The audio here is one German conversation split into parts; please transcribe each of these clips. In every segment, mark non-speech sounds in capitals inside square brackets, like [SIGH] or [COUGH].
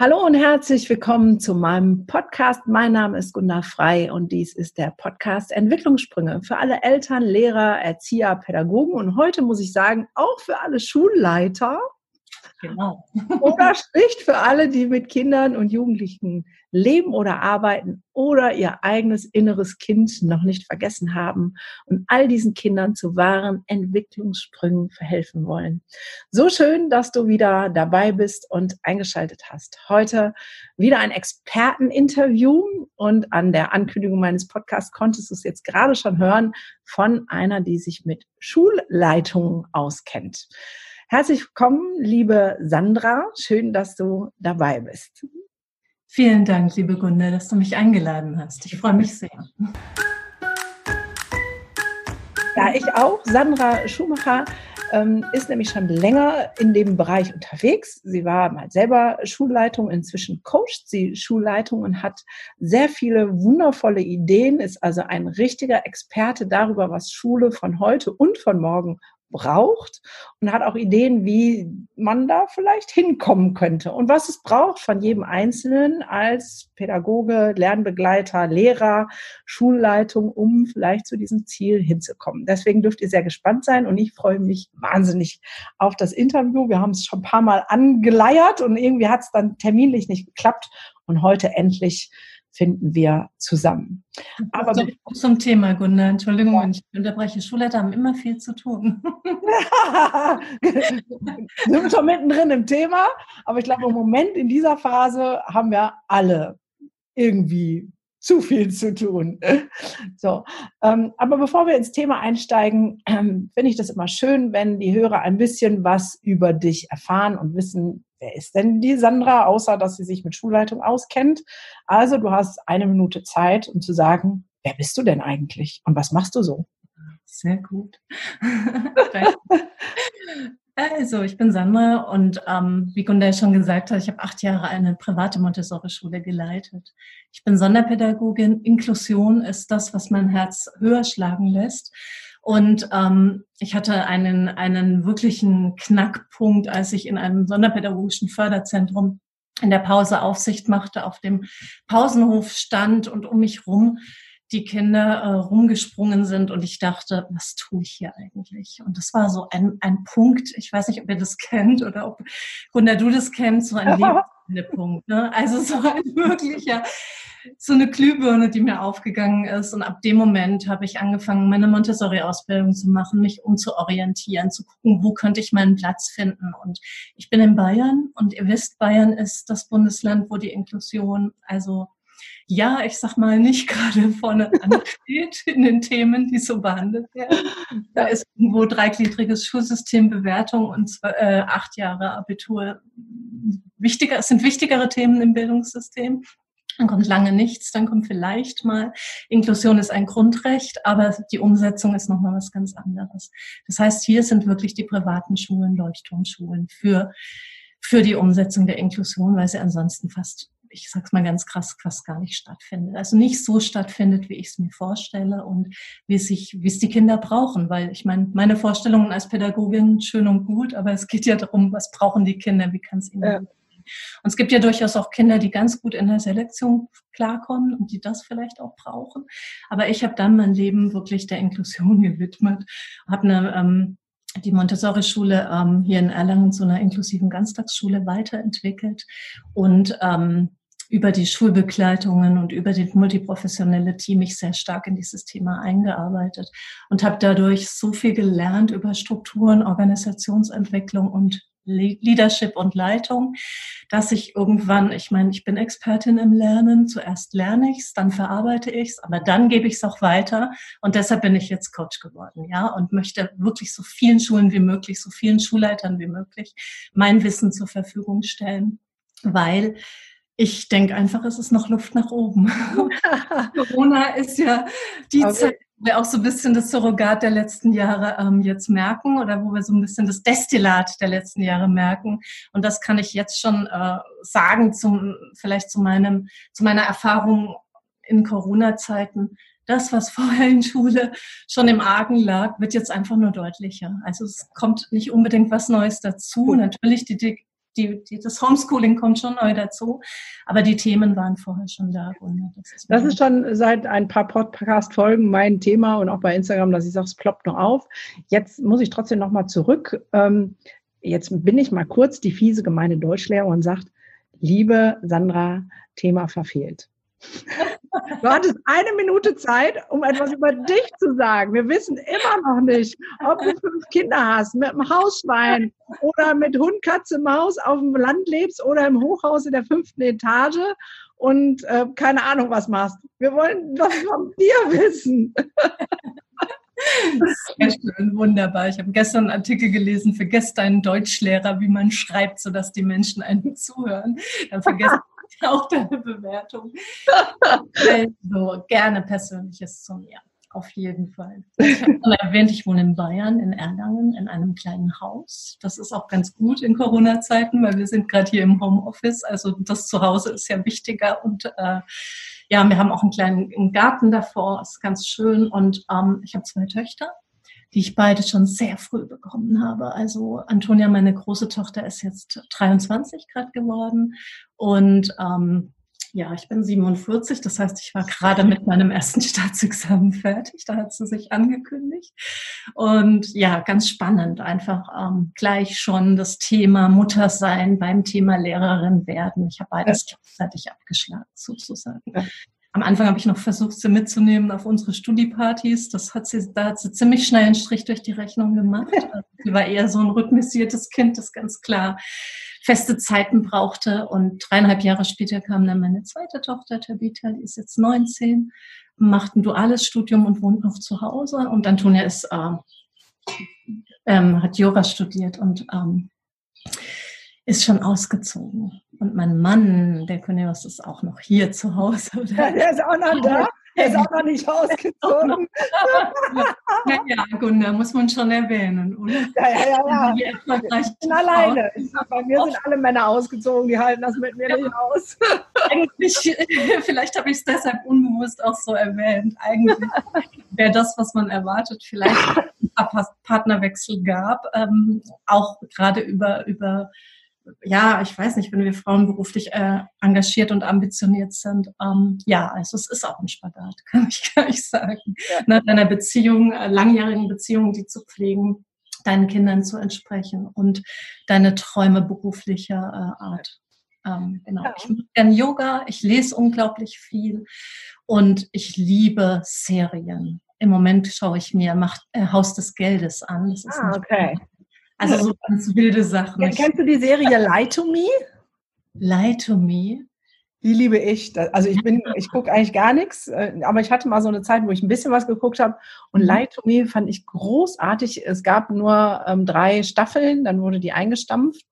Hallo und herzlich willkommen zu meinem Podcast. Mein Name ist Gunda Frei und dies ist der Podcast Entwicklungssprünge für alle Eltern, Lehrer, Erzieher, Pädagogen und heute muss ich sagen, auch für alle Schulleiter. Genau. Oder spricht für alle, die mit Kindern und Jugendlichen leben oder arbeiten oder ihr eigenes inneres Kind noch nicht vergessen haben und all diesen Kindern zu wahren Entwicklungssprüngen verhelfen wollen. So schön, dass du wieder dabei bist und eingeschaltet hast. Heute wieder ein Experteninterview und an der Ankündigung meines Podcasts konntest du es jetzt gerade schon hören von einer, die sich mit Schulleitungen auskennt. Herzlich willkommen, liebe Sandra. Schön, dass du dabei bist. Vielen Dank, liebe Gunde, dass du mich eingeladen hast. Ich freue mich sehr. Ja, ich auch. Sandra Schumacher ähm, ist nämlich schon länger in dem Bereich unterwegs. Sie war mal selber Schulleitung, inzwischen coacht sie Schulleitung und hat sehr viele wundervolle Ideen, ist also ein richtiger Experte darüber, was Schule von heute und von morgen braucht und hat auch Ideen, wie man da vielleicht hinkommen könnte und was es braucht von jedem Einzelnen als Pädagoge, Lernbegleiter, Lehrer, Schulleitung, um vielleicht zu diesem Ziel hinzukommen. Deswegen dürft ihr sehr gespannt sein und ich freue mich wahnsinnig auf das Interview. Wir haben es schon ein paar Mal angeleiert und irgendwie hat es dann terminlich nicht geklappt und heute endlich finden wir zusammen. Aber zum, zum Thema, Gunnar, Entschuldigung, ja. ich unterbreche. Schulleiter haben immer viel zu tun. [LAUGHS] Sind wir schon mittendrin im Thema, aber ich glaube, im Moment in dieser Phase haben wir alle irgendwie zu viel zu tun. [LAUGHS] So, ähm, aber bevor wir ins Thema einsteigen, ähm, finde ich das immer schön, wenn die Hörer ein bisschen was über dich erfahren und wissen, wer ist denn die Sandra, außer dass sie sich mit Schulleitung auskennt. Also du hast eine Minute Zeit, um zu sagen, wer bist du denn eigentlich und was machst du so? Sehr gut. [LAUGHS] Also, ich bin Sandra und ähm, wie Gunda schon gesagt hat, ich habe acht Jahre eine private Montessori-Schule geleitet. Ich bin Sonderpädagogin. Inklusion ist das, was mein Herz höher schlagen lässt. Und ähm, ich hatte einen, einen wirklichen Knackpunkt, als ich in einem sonderpädagogischen Förderzentrum in der Pause Aufsicht machte, auf dem Pausenhof stand und um mich rum die Kinder äh, rumgesprungen sind und ich dachte, was tue ich hier eigentlich? Und das war so ein, ein Punkt, ich weiß nicht, ob ihr das kennt oder ob Gunda, du das kennst, so ein [LAUGHS] Lebenspunkt. Ne? Also so ein [LAUGHS] wirklicher, so eine Glühbirne, die mir aufgegangen ist. Und ab dem Moment habe ich angefangen, meine Montessori-Ausbildung zu machen, mich umzuorientieren, zu gucken, wo könnte ich meinen Platz finden. Und ich bin in Bayern und ihr wisst, Bayern ist das Bundesland, wo die Inklusion also ja, ich sag mal, nicht [LAUGHS] gerade vorne ansteht in den Themen, die so behandelt werden. Da ist irgendwo dreigliedriges Schulsystem, Bewertung und zwei, äh, acht Jahre Abitur wichtiger, es sind wichtigere Themen im Bildungssystem. Dann kommt lange nichts, dann kommt vielleicht mal Inklusion ist ein Grundrecht, aber die Umsetzung ist nochmal was ganz anderes. Das heißt, hier sind wirklich die privaten Schulen, Leuchtturmschulen für, für die Umsetzung der Inklusion, weil sie ansonsten fast ich sag's mal ganz krass, fast gar nicht stattfindet. Also nicht so stattfindet, wie ich es mir vorstelle und wie es sich, wie es die Kinder brauchen. Weil ich meine, meine Vorstellungen als Pädagogin schön und gut, aber es geht ja darum, was brauchen die Kinder, wie kann es ihnen ja. Und es gibt ja durchaus auch Kinder, die ganz gut in der Selektion klarkommen und die das vielleicht auch brauchen. Aber ich habe dann mein Leben wirklich der Inklusion [LAUGHS] gewidmet, habe eine ähm, die Montessori-Schule ähm, hier in Erlangen zu einer inklusiven Ganztagsschule weiterentwickelt und ähm, über die Schulbegleitungen und über das multiprofessionelle Team mich sehr stark in dieses Thema eingearbeitet und habe dadurch so viel gelernt über Strukturen, Organisationsentwicklung und Leadership und Leitung, dass ich irgendwann, ich meine, ich bin Expertin im Lernen, zuerst lerne ich es, dann verarbeite ich es, aber dann gebe ich es auch weiter und deshalb bin ich jetzt Coach geworden, ja, und möchte wirklich so vielen Schulen wie möglich, so vielen Schulleitern wie möglich mein Wissen zur Verfügung stellen, weil ich denke einfach, es ist noch Luft nach oben. [LAUGHS] Corona ist ja die okay. Zeit, wir auch so ein bisschen das Surrogat der letzten Jahre ähm, jetzt merken oder wo wir so ein bisschen das Destillat der letzten Jahre merken. Und das kann ich jetzt schon äh, sagen, zum, vielleicht zu, meinem, zu meiner Erfahrung in Corona-Zeiten. Das, was vorher in Schule schon im Argen lag, wird jetzt einfach nur deutlicher. Also es kommt nicht unbedingt was Neues dazu. Natürlich die die, die, das Homeschooling kommt schon neu dazu, aber die Themen waren vorher schon da. Das ist, das ist schon seit ein paar Podcast-Folgen mein Thema und auch bei Instagram, dass ich sage, es ploppt noch auf. Jetzt muss ich trotzdem noch mal zurück. Ähm, jetzt bin ich mal kurz die fiese gemeine Deutschlehrerin und sagt, liebe Sandra, Thema verfehlt. Du hattest eine Minute Zeit, um etwas über dich zu sagen. Wir wissen immer noch nicht, ob du fünf Kinder hast, mit einem Hausschwein oder mit Hund, Katze, Maus auf dem Land lebst oder im Hochhaus in der fünften Etage und äh, keine Ahnung was machst. Wir wollen das von dir wissen. Sehr schön, wunderbar. Ich habe gestern einen Artikel gelesen, vergesst deinen Deutschlehrer, wie man schreibt, sodass die Menschen einem zuhören. Dann vergesst [LAUGHS] auch deine Bewertung. Also gerne Persönliches zu mir. Auf jeden Fall. Ich habe schon erwähnt, ich wohne in Bayern, in Erlangen, in einem kleinen Haus. Das ist auch ganz gut in Corona-Zeiten, weil wir sind gerade hier im Homeoffice. Also das Zuhause ist ja wichtiger. Und äh, ja, wir haben auch einen kleinen Garten davor. Ist ganz schön. Und ähm, ich habe zwei Töchter die ich beide schon sehr früh bekommen habe. Also Antonia, meine große Tochter, ist jetzt 23 Grad geworden und ähm, ja, ich bin 47, das heißt, ich war gerade mit meinem ersten [LAUGHS] Staatsexamen fertig, da hat sie sich angekündigt. Und ja, ganz spannend, einfach ähm, gleich schon das Thema Muttersein beim Thema Lehrerin werden. Ich habe beides gleichzeitig abgeschlagen, sozusagen. Am Anfang habe ich noch versucht, sie mitzunehmen auf unsere Studiepartys. Das hat sie, da hat sie ziemlich schnell einen Strich durch die Rechnung gemacht. [LAUGHS] Also sie war eher so ein rhythmisiertes Kind, das ganz klar feste Zeiten brauchte. Und dreieinhalb Jahre später kam dann meine zweite Tochter, Tabitha, die ist jetzt 19, macht ein duales Studium und wohnt noch zu Hause. Und Antonia ist, äh, ähm, hat Yoga studiert und ähm, ist schon ausgezogen. Und mein Mann, der Cornelius, ist auch noch hier zu Hause. Oder? Ja, der ist auch noch da. Der ist auch noch nicht ausgezogen. ja, ja, Gunda, muss man schon erwähnen, oder? Ja, ja, ja. ja. Ich bin alleine. bei mir sind alle Männer ausgezogen, die halten das mit mir ja. nicht aus. Eigentlich, [LAUGHS] vielleicht habe ich es deshalb unbewusst auch so erwähnt. Eigentlich wäre das, was man erwartet, vielleicht ein Partnerwechsel gab, ähm, auch gerade über, über ja, ich weiß nicht, wenn wir Frauen beruflich äh, engagiert und ambitioniert sind, ähm, ja, also es ist auch ein Spagat, [LAUGHS] kann ich gar nicht sagen. Ja. Nach ne, einer Beziehung, äh, langjährigen Beziehung, die zu pflegen, deinen Kindern zu entsprechen und deine Träume beruflicher äh, Art. Ähm, genau. Ja. Ich mache gerne Yoga, ich lese unglaublich viel und ich liebe Serien. Im Moment schaue ich mir Macht, äh, Haus des Geldes an. Das ist ah, okay. Also so ganz wilde Sachen. Ja, kennst du die Serie Lie to Me? Lie to Me? Die liebe ich. Also ich bin, [LAUGHS] ich gucke eigentlich gar nichts, äh, aber ich hatte mal so eine Zeit, wo ich ein bisschen was geguckt habe. Und mhm. Lie to Me fand ich großartig. Es gab nur ähm, drei Staffeln, dann wurde die eingestampft.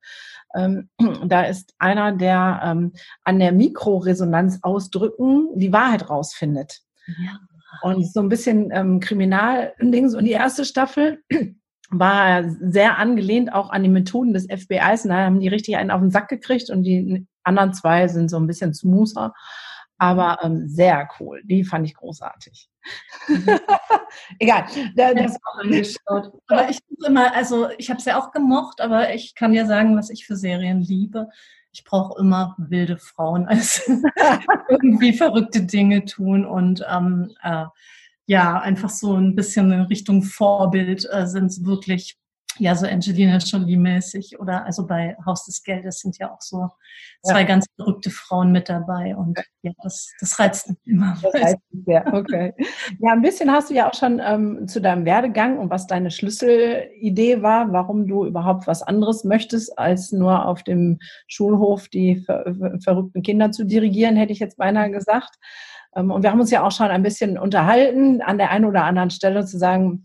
Ähm, [CLEARS THROAT] da ist einer, der ähm, an der Mikroresonanz ausdrücken die Wahrheit rausfindet. Ja. Und so ein bisschen ähm, Kriminal-Dings. Und die erste Staffel [CLEARS THROAT] war sehr angelehnt auch an die Methoden des FBIs. Und da haben die richtig einen auf den Sack gekriegt und die anderen zwei sind so ein bisschen smoother. Aber ähm, sehr cool. Die fand ich großartig. [LAUGHS] Egal. Da, das auch angeschaut. Aber ich immer, also ich habe es ja auch gemocht, aber ich kann ja sagen, was ich für Serien liebe. Ich brauche immer wilde Frauen, also [LAUGHS] irgendwie verrückte Dinge tun und ähm, äh, ja, einfach so ein bisschen in Richtung Vorbild äh, sind es wirklich, ja, so Angelina Jolie-mäßig oder also bei Haus des Geldes sind ja auch so zwei ja. ganz verrückte Frauen mit dabei und ja, das, das reizt mich immer. Das reizt mich sehr, okay. Ja, ein bisschen hast du ja auch schon ähm, zu deinem Werdegang und was deine Schlüsselidee war, warum du überhaupt was anderes möchtest, als nur auf dem Schulhof die ver verrückten Kinder zu dirigieren, hätte ich jetzt beinahe gesagt. Ähm, und wir haben uns ja auch schon ein bisschen unterhalten, an der einen oder anderen Stelle zu sagen,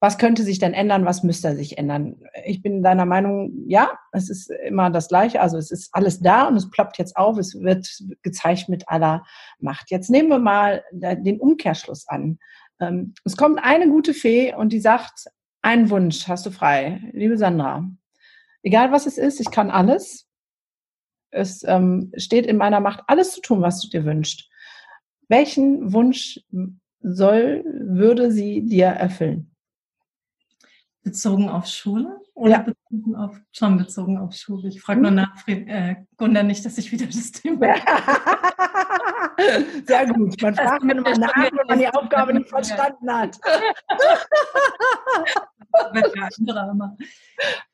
was könnte sich denn ändern, was müsste sich ändern? Ich bin deiner Meinung, ja, es ist immer das Gleiche, also es ist alles da und es ploppt jetzt auf, es wird gezeigt mit aller Macht. Jetzt nehmen wir mal den Umkehrschluss an. Ähm, es kommt eine gute Fee und die sagt, einen Wunsch hast du frei, liebe Sandra. Egal was es ist, ich kann alles es ähm, steht in meiner Macht, alles zu tun, was du dir wünschst. Welchen Wunsch soll, würde sie dir erfüllen? Bezogen auf Schule? Oder ja. bezogen auf, schon bezogen auf Schule? Ich frage nur nach, äh, Gunda, nicht, dass ich wieder das Thema. [LAUGHS] [LAUGHS] Sehr gut. Man fragt mir immer nach, wenn man die Aufgabe nicht [LAUGHS] verstanden hat.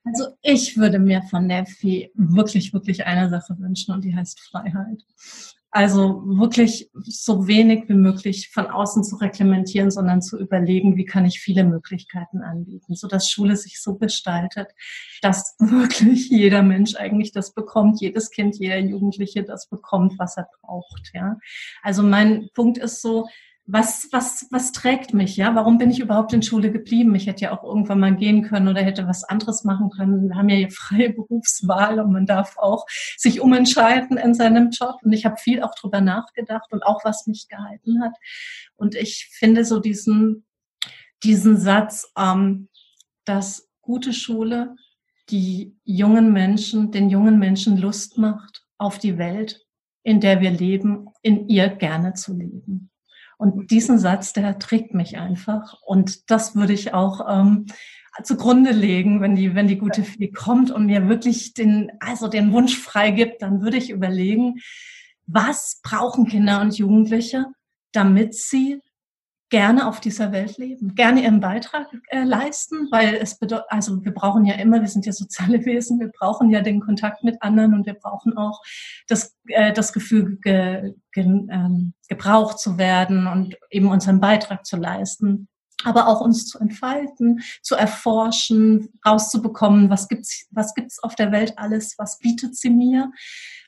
Also ich würde mir von der Fee wirklich, wirklich eine Sache wünschen und die heißt Freiheit. Also wirklich so wenig wie möglich von außen zu reglementieren, sondern zu überlegen, wie kann ich viele Möglichkeiten anbieten, sodass Schule sich so gestaltet, dass wirklich jeder Mensch eigentlich das bekommt, jedes Kind, jeder Jugendliche das bekommt, was er braucht. Ja, also mein Punkt ist so, was, was, was trägt mich, ja? Warum bin ich überhaupt in Schule geblieben? Ich hätte ja auch irgendwann mal gehen können oder hätte was anderes machen können. Wir haben ja hier freie [LAUGHS] Berufswahl und man darf auch sich umentscheiden in seinem Job. Und ich habe viel auch drüber nachgedacht und auch was mich gehalten hat. Und ich finde so diesen, diesen Satz, ähm, dass gute Schule die jungen Menschen, den jungen Menschen Lust macht auf die Welt, in der wir leben, in ihr gerne zu leben. Und diesen Satz, der trägt mich einfach. Und das würde ich auch ähm, zugrunde legen, wenn die, wenn die gute Fee kommt und mir wirklich den, also den Wunsch freigibt, dann würde ich überlegen, was brauchen Kinder und Jugendliche, damit sie gerne auf dieser Welt leben, gerne ihren Beitrag äh, leisten, weil es bedeutet, also wir brauchen ja immer, wir sind ja soziale [LAUGHS] Wesen, wir brauchen ja den Kontakt mit anderen und wir brauchen auch das, äh, das Gefühl, ge, ge, ähm, gebraucht zu werden und eben unseren Beitrag zu leisten aber auch uns zu entfalten, zu erforschen, rauszubekommen, was gibt's, was gibt's auf der Welt alles, was bietet sie mir,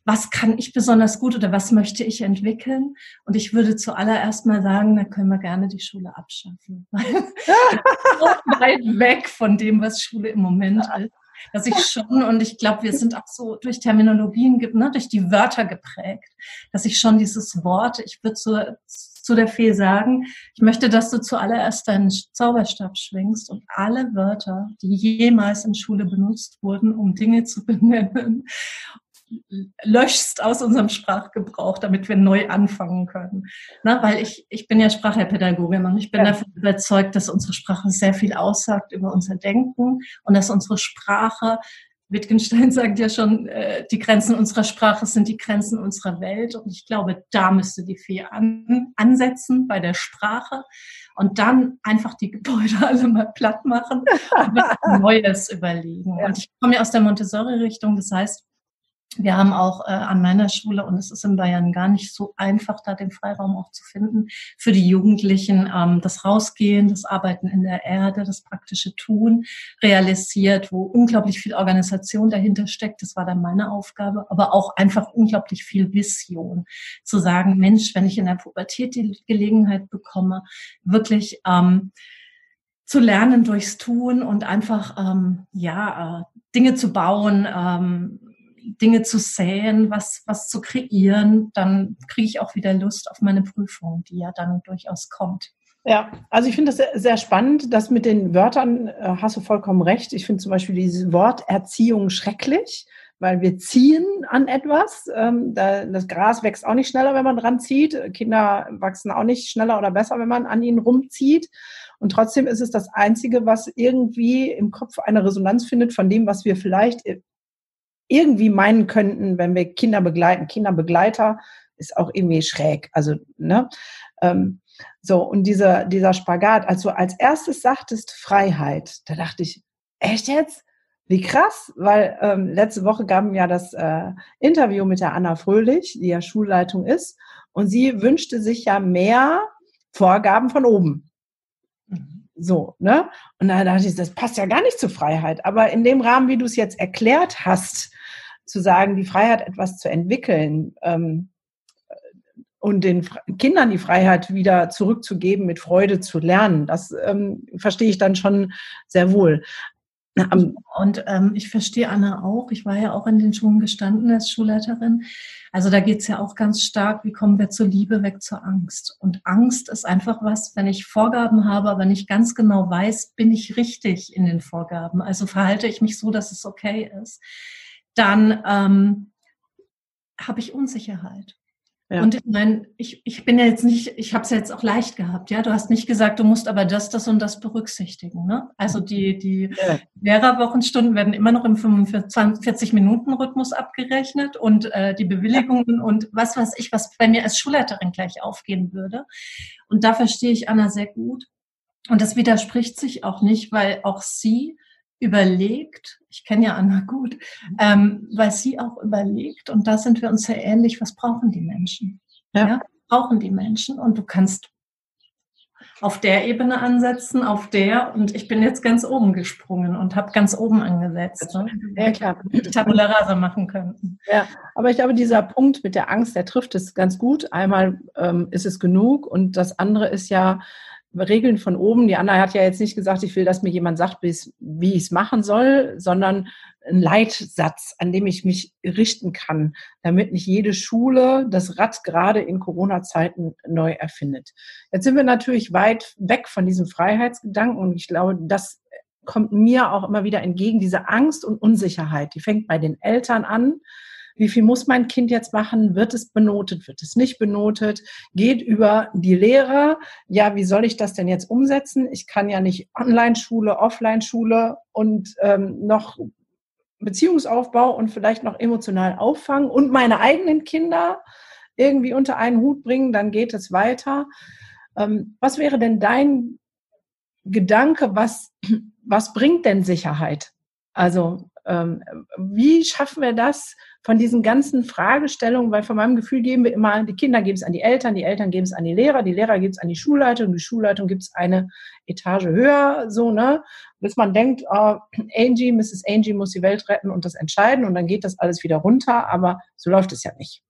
was kann ich besonders gut oder was möchte ich entwickeln? Und ich würde zuallererst mal sagen, da können wir gerne die Schule abschaffen. [LAUGHS] so weit weg von dem, was Schule im Moment [LAUGHS] ist. Dass ich schon, und ich glaube, wir sind auch so durch Terminologien, ne, durch die Wörter geprägt, dass ich schon dieses Wort, ich würde zu, zu der Fee sagen, ich möchte, dass du zuallererst deinen Zauberstab schwingst und alle Wörter, die jemals in Schule benutzt wurden, um Dinge zu benennen löschst aus unserem Sprachgebrauch, damit wir neu anfangen können. Na, weil ich, ich bin ja Sprachpädagogin und ich bin ja. davon überzeugt, dass unsere Sprache sehr viel aussagt über unser Denken und dass unsere Sprache Wittgenstein [LAUGHS] sagt ja schon, äh, die Grenzen unserer Sprache sind die Grenzen unserer Welt. Und ich glaube, da müsste die Fee an, ansetzen bei der Sprache und dann einfach die Gebäude [LAUGHS] alle mal platt machen und was [LAUGHS] Neues überlegen. Ja. Und ich komme ja aus der Montessori-Richtung. Das heißt, wir haben auch äh, an meiner Schule, und es ist in Bayern gar nicht so einfach, da den Freiraum auch zu finden, für die Jugendlichen ähm, das Rausgehen, das Arbeiten in der Erde, das praktische Tun realisiert, wo unglaublich viel Organisation dahinter steckt. Das war dann meine Aufgabe, aber auch einfach unglaublich viel Vision. Zu sagen, Mensch, wenn ich in der Pubertät die Gelegenheit bekomme, wirklich ähm, zu lernen durchs Tun und einfach ähm, ja äh, Dinge zu bauen, ähm, Dinge zu säen, was, was zu kreieren, dann kriege ich auch wieder Lust auf meine Prüfung, die ja dann durchaus kommt. Ja, also ich finde das sehr, sehr, spannend, dass mit den Wörtern äh, hast du vollkommen recht. Ich finde zum Beispiel dieses Wort Erziehung schrecklich, weil wir ziehen an etwas. Ähm, da, das Gras wächst auch nicht schneller, wenn man dran zieht. Kinder wachsen auch nicht schneller oder besser, wenn man an ihnen rumzieht. Und trotzdem ist es das Einzige, was irgendwie im Kopf eine Resonanz findet von dem, was wir vielleicht irgendwie meinen könnten, wenn wir Kinder begleiten. Kinderbegleiter ist auch irgendwie schräg. Also, ne? Ähm, so, und dieser, dieser Spagat, als du als erstes sagtest Freiheit, da dachte ich, echt jetzt? Wie krass, weil ähm, letzte Woche gaben ja das äh, Interview mit der Anna Fröhlich, die ja Schulleitung ist, und sie wünschte sich ja mehr Vorgaben von oben. Mhm. So, ne? Und da dachte ich, das passt ja gar nicht zur Freiheit. Aber in dem Rahmen, wie du es jetzt erklärt hast, zu sagen, die Freiheit, etwas zu entwickeln ähm, und den Kindern die Freiheit wieder zurückzugeben, mit Freude zu lernen, das ähm, verstehe ich dann schon sehr wohl. Und ähm, ich verstehe Anna auch. Ich war ja auch in den Schulen gestanden als Schulleiterin. Also da geht es ja auch ganz stark, wie kommen wir zur Liebe weg zur Angst. Und Angst ist einfach was, wenn ich Vorgaben habe, aber nicht ganz genau weiß, bin ich richtig in den Vorgaben. Also verhalte ich mich so, dass es okay ist dann ähm, habe ich Unsicherheit. Ja. Und ich meine, ich, ich bin ja jetzt nicht, ich habe es ja jetzt auch leicht gehabt, ja. Du hast nicht gesagt, du musst aber das, das und das berücksichtigen. Ne? Also die, die ja. Lehrerwochenstunden werden immer noch im 45-Minuten-Rhythmus abgerechnet und äh, die Bewilligungen und was weiß ich, was bei mir als Schulleiterin gleich aufgehen würde. Und da verstehe ich Anna sehr gut. Und das widerspricht sich auch nicht, weil auch sie überlegt, ich kenne ja Anna gut, ähm, weil sie auch überlegt, und da sind wir uns sehr ähnlich, was brauchen die Menschen? Ja. ja. Brauchen die Menschen und du kannst auf der Ebene ansetzen, auf der, und ich bin jetzt ganz oben gesprungen und habe ganz oben angesetzt. Ne? Ja, klar. Tabula rasa machen könnten. Ja, aber ich glaube, dieser Punkt mit der Angst, der trifft es ganz gut. Einmal ähm, ist es genug und das andere ist ja, Regeln von oben. Die Anna hat ja jetzt nicht gesagt, ich will, dass mir jemand sagt, wie ich es machen soll, sondern ein Leitsatz, an dem ich mich richten kann, damit nicht jede Schule das Rad gerade in Corona-Zeiten neu erfindet. Jetzt sind wir natürlich weit weg von diesem Freiheitsgedanken und ich glaube, das kommt mir auch immer wieder entgegen, diese Angst und Unsicherheit. Die fängt bei den Eltern an wie viel muss mein Kind jetzt machen? Wird es benotet? Wird es nicht benotet? Geht über die Lehrer. Ja, wie soll ich das denn jetzt umsetzen? Ich kann ja nicht Online-Schule, Offline-Schule und ähm, noch Beziehungsaufbau und vielleicht noch emotional auffangen und meine eigenen Kinder irgendwie unter einen Hut bringen, dann geht es weiter. Ähm, was wäre denn dein Gedanke, was, was bringt denn Sicherheit? Also wie schaffen wir das von diesen ganzen Fragestellungen? Weil von meinem Gefühl geben wir immer, die Kinder geben es an die Eltern, die Eltern geben es an die Lehrer, die Lehrer geben es an die Schulleitung, die Schulleitung gibt es eine Etage höher, so, ne? Bis man denkt, oh, Angie, Mrs. Angie muss die Welt retten und das entscheiden und dann geht das alles wieder runter, aber so läuft es ja nicht.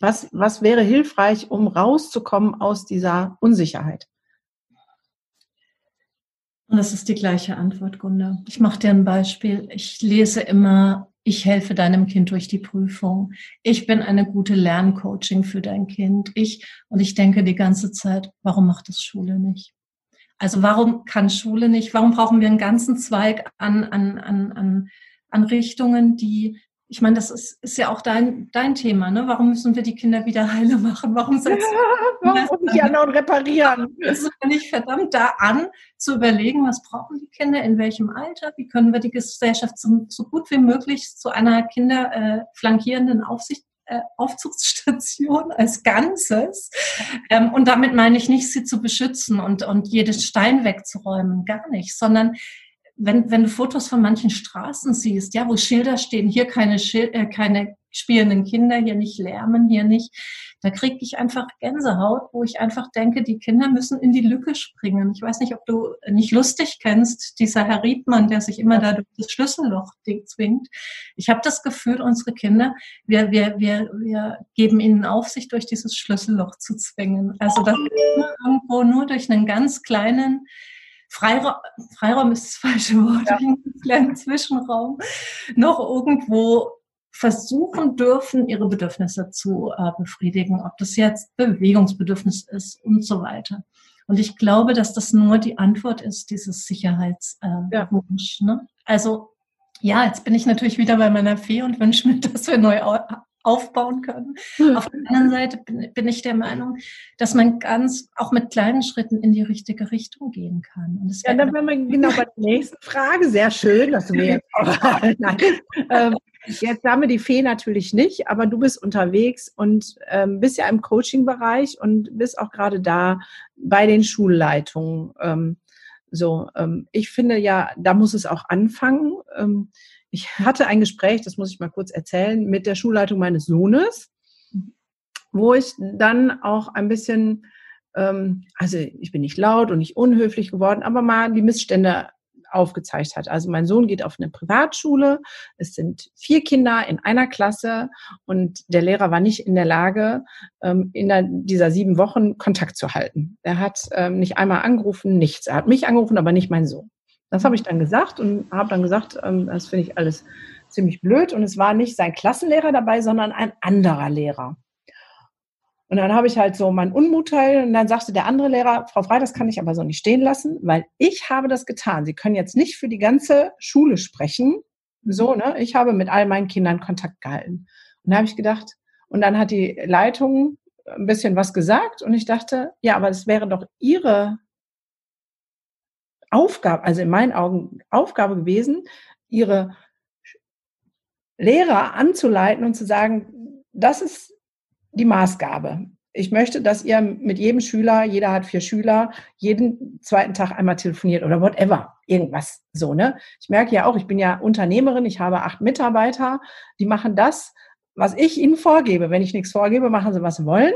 Was, was wäre hilfreich, um rauszukommen aus dieser Unsicherheit? Und das ist die gleiche Antwort, Gunda. Ich mache dir ein Beispiel. Ich lese immer, ich helfe deinem Kind durch die Prüfung. Ich bin eine gute Lerncoaching für dein Kind. Ich, und ich denke die ganze Zeit, warum macht das Schule nicht? Also warum kann Schule nicht? Warum brauchen wir einen ganzen Zweig an, an, an, an, an Richtungen, die ich meine, das ist, ist ja auch dein, dein Thema, ne? Warum müssen wir die Kinder wieder heile machen? Warum setzen ja, warum nicht an und reparieren? [LAUGHS] Es ist nicht verdammt da an, zu überlegen, was brauchen die Kinder, in welchem Alter, wie können wir die Gesellschaft so, so gut wie möglich zu einer kinderflankierenden äh, Aufsicht äh, Aufzugsstation als Ganzes. Ähm, und damit meine ich nicht, sie zu beschützen und, und jedes Stein wegzuräumen, gar nicht, sondern wenn, wenn du Fotos von manchen Straßen siehst, ja, wo Schilder stehen, hier keine, Schil äh, keine spielenden Kinder, hier nicht lärmen, hier nicht, da kriege ich einfach Gänsehaut, wo ich einfach denke, die Kinder müssen in die Lücke springen. Ich weiß nicht, ob du nicht lustig kennst, dieser Herr Riedmann, der sich immer da durch das Schlüsselloch zwingt. Ich habe das Gefühl, unsere Kinder, wir, wir, wir, wir geben ihnen auf, sich durch dieses Schlüsselloch zu zwingen. Also das ist irgendwo nur durch einen ganz kleinen Freiraum, Freiraum ist das falsche Wort, ja. [LAUGHS] einen kleinen Zwischenraum, noch irgendwo versuchen dürfen, ihre Bedürfnisse zu äh, befriedigen, ob das jetzt Bewegungsbedürfnis ist und so weiter. Und ich glaube, dass das nur die Antwort ist, dieses Sicherheitswunsch. Äh, ja. ne? Also ja, jetzt bin ich natürlich wieder bei meiner Fee und wünsche mir, [LAUGHS] dass wir neu aufbauen können. Auf der anderen Seite bin, bin, ich der Meinung, dass man ganz auch mit kleinen Schritten in die richtige Richtung gehen kann. Und ja, dann wären wir genau bei der nächsten Frage. Sehr schön, dass du mir jetzt auch, [LAUGHS] [LAUGHS] nein, ähm, Jetzt haben wir die Fee natürlich nicht, aber du bist unterwegs und ähm, bist ja im Coaching-Bereich und bist auch gerade da bei den Schulleitungen. Ähm, so, ähm, ich finde ja, da muss es auch anfangen. Ich hatte ein Gespräch, das muss ich mal kurz erzählen, mit der Schulleitung meines Sohnes, wo ich dann auch ein bisschen, ähm, also ich bin nicht laut und nicht unhöflich geworden, aber mal die Missstände aufgezeigt hat. Also mein Sohn geht auf eine Privatschule. Es sind vier Kinder in einer Klasse und der Lehrer war nicht in der Lage, ähm, in dieser sieben Wochen Kontakt zu halten. Er hat ähm, nicht einmal angerufen, nichts. Er hat mich angerufen, aber nicht mein Sohn. Das habe ich dann gesagt und habe dann gesagt, ähm, das finde ich alles ziemlich blöd. Und es war nicht sein Klassenlehrer dabei, sondern ein anderer Lehrer. Und dann habe ich halt so mein Unmutteil und dann sagte der andere Lehrer, Frau Frey, das kann ich aber so nicht stehen lassen, weil ich habe das getan. Sie können jetzt nicht für die ganze Schule sprechen. So, ne? Ich habe mit all meinen Kindern Kontakt gehalten. Und da habe ich gedacht, Und dann hat die Leitung ein bisschen was gesagt und ich dachte, ja, aber es wäre doch ihre Aufgabe, also in meinen Augen Aufgabe gewesen, ihre Lehrer anzuleiten und zu sagen, das ist die Maßgabe. Ich möchte, dass ihr mit jedem Schüler, jeder hat vier Schüler, jeden zweiten Tag einmal telefoniert oder whatever, irgendwas so, ne? Ich merke ja auch, ich bin ja Unternehmerin, ich habe acht Mitarbeiter, die machen das, was ich ihnen vorgebe. Wenn ich nichts vorgebe, machen sie, was sie wollen.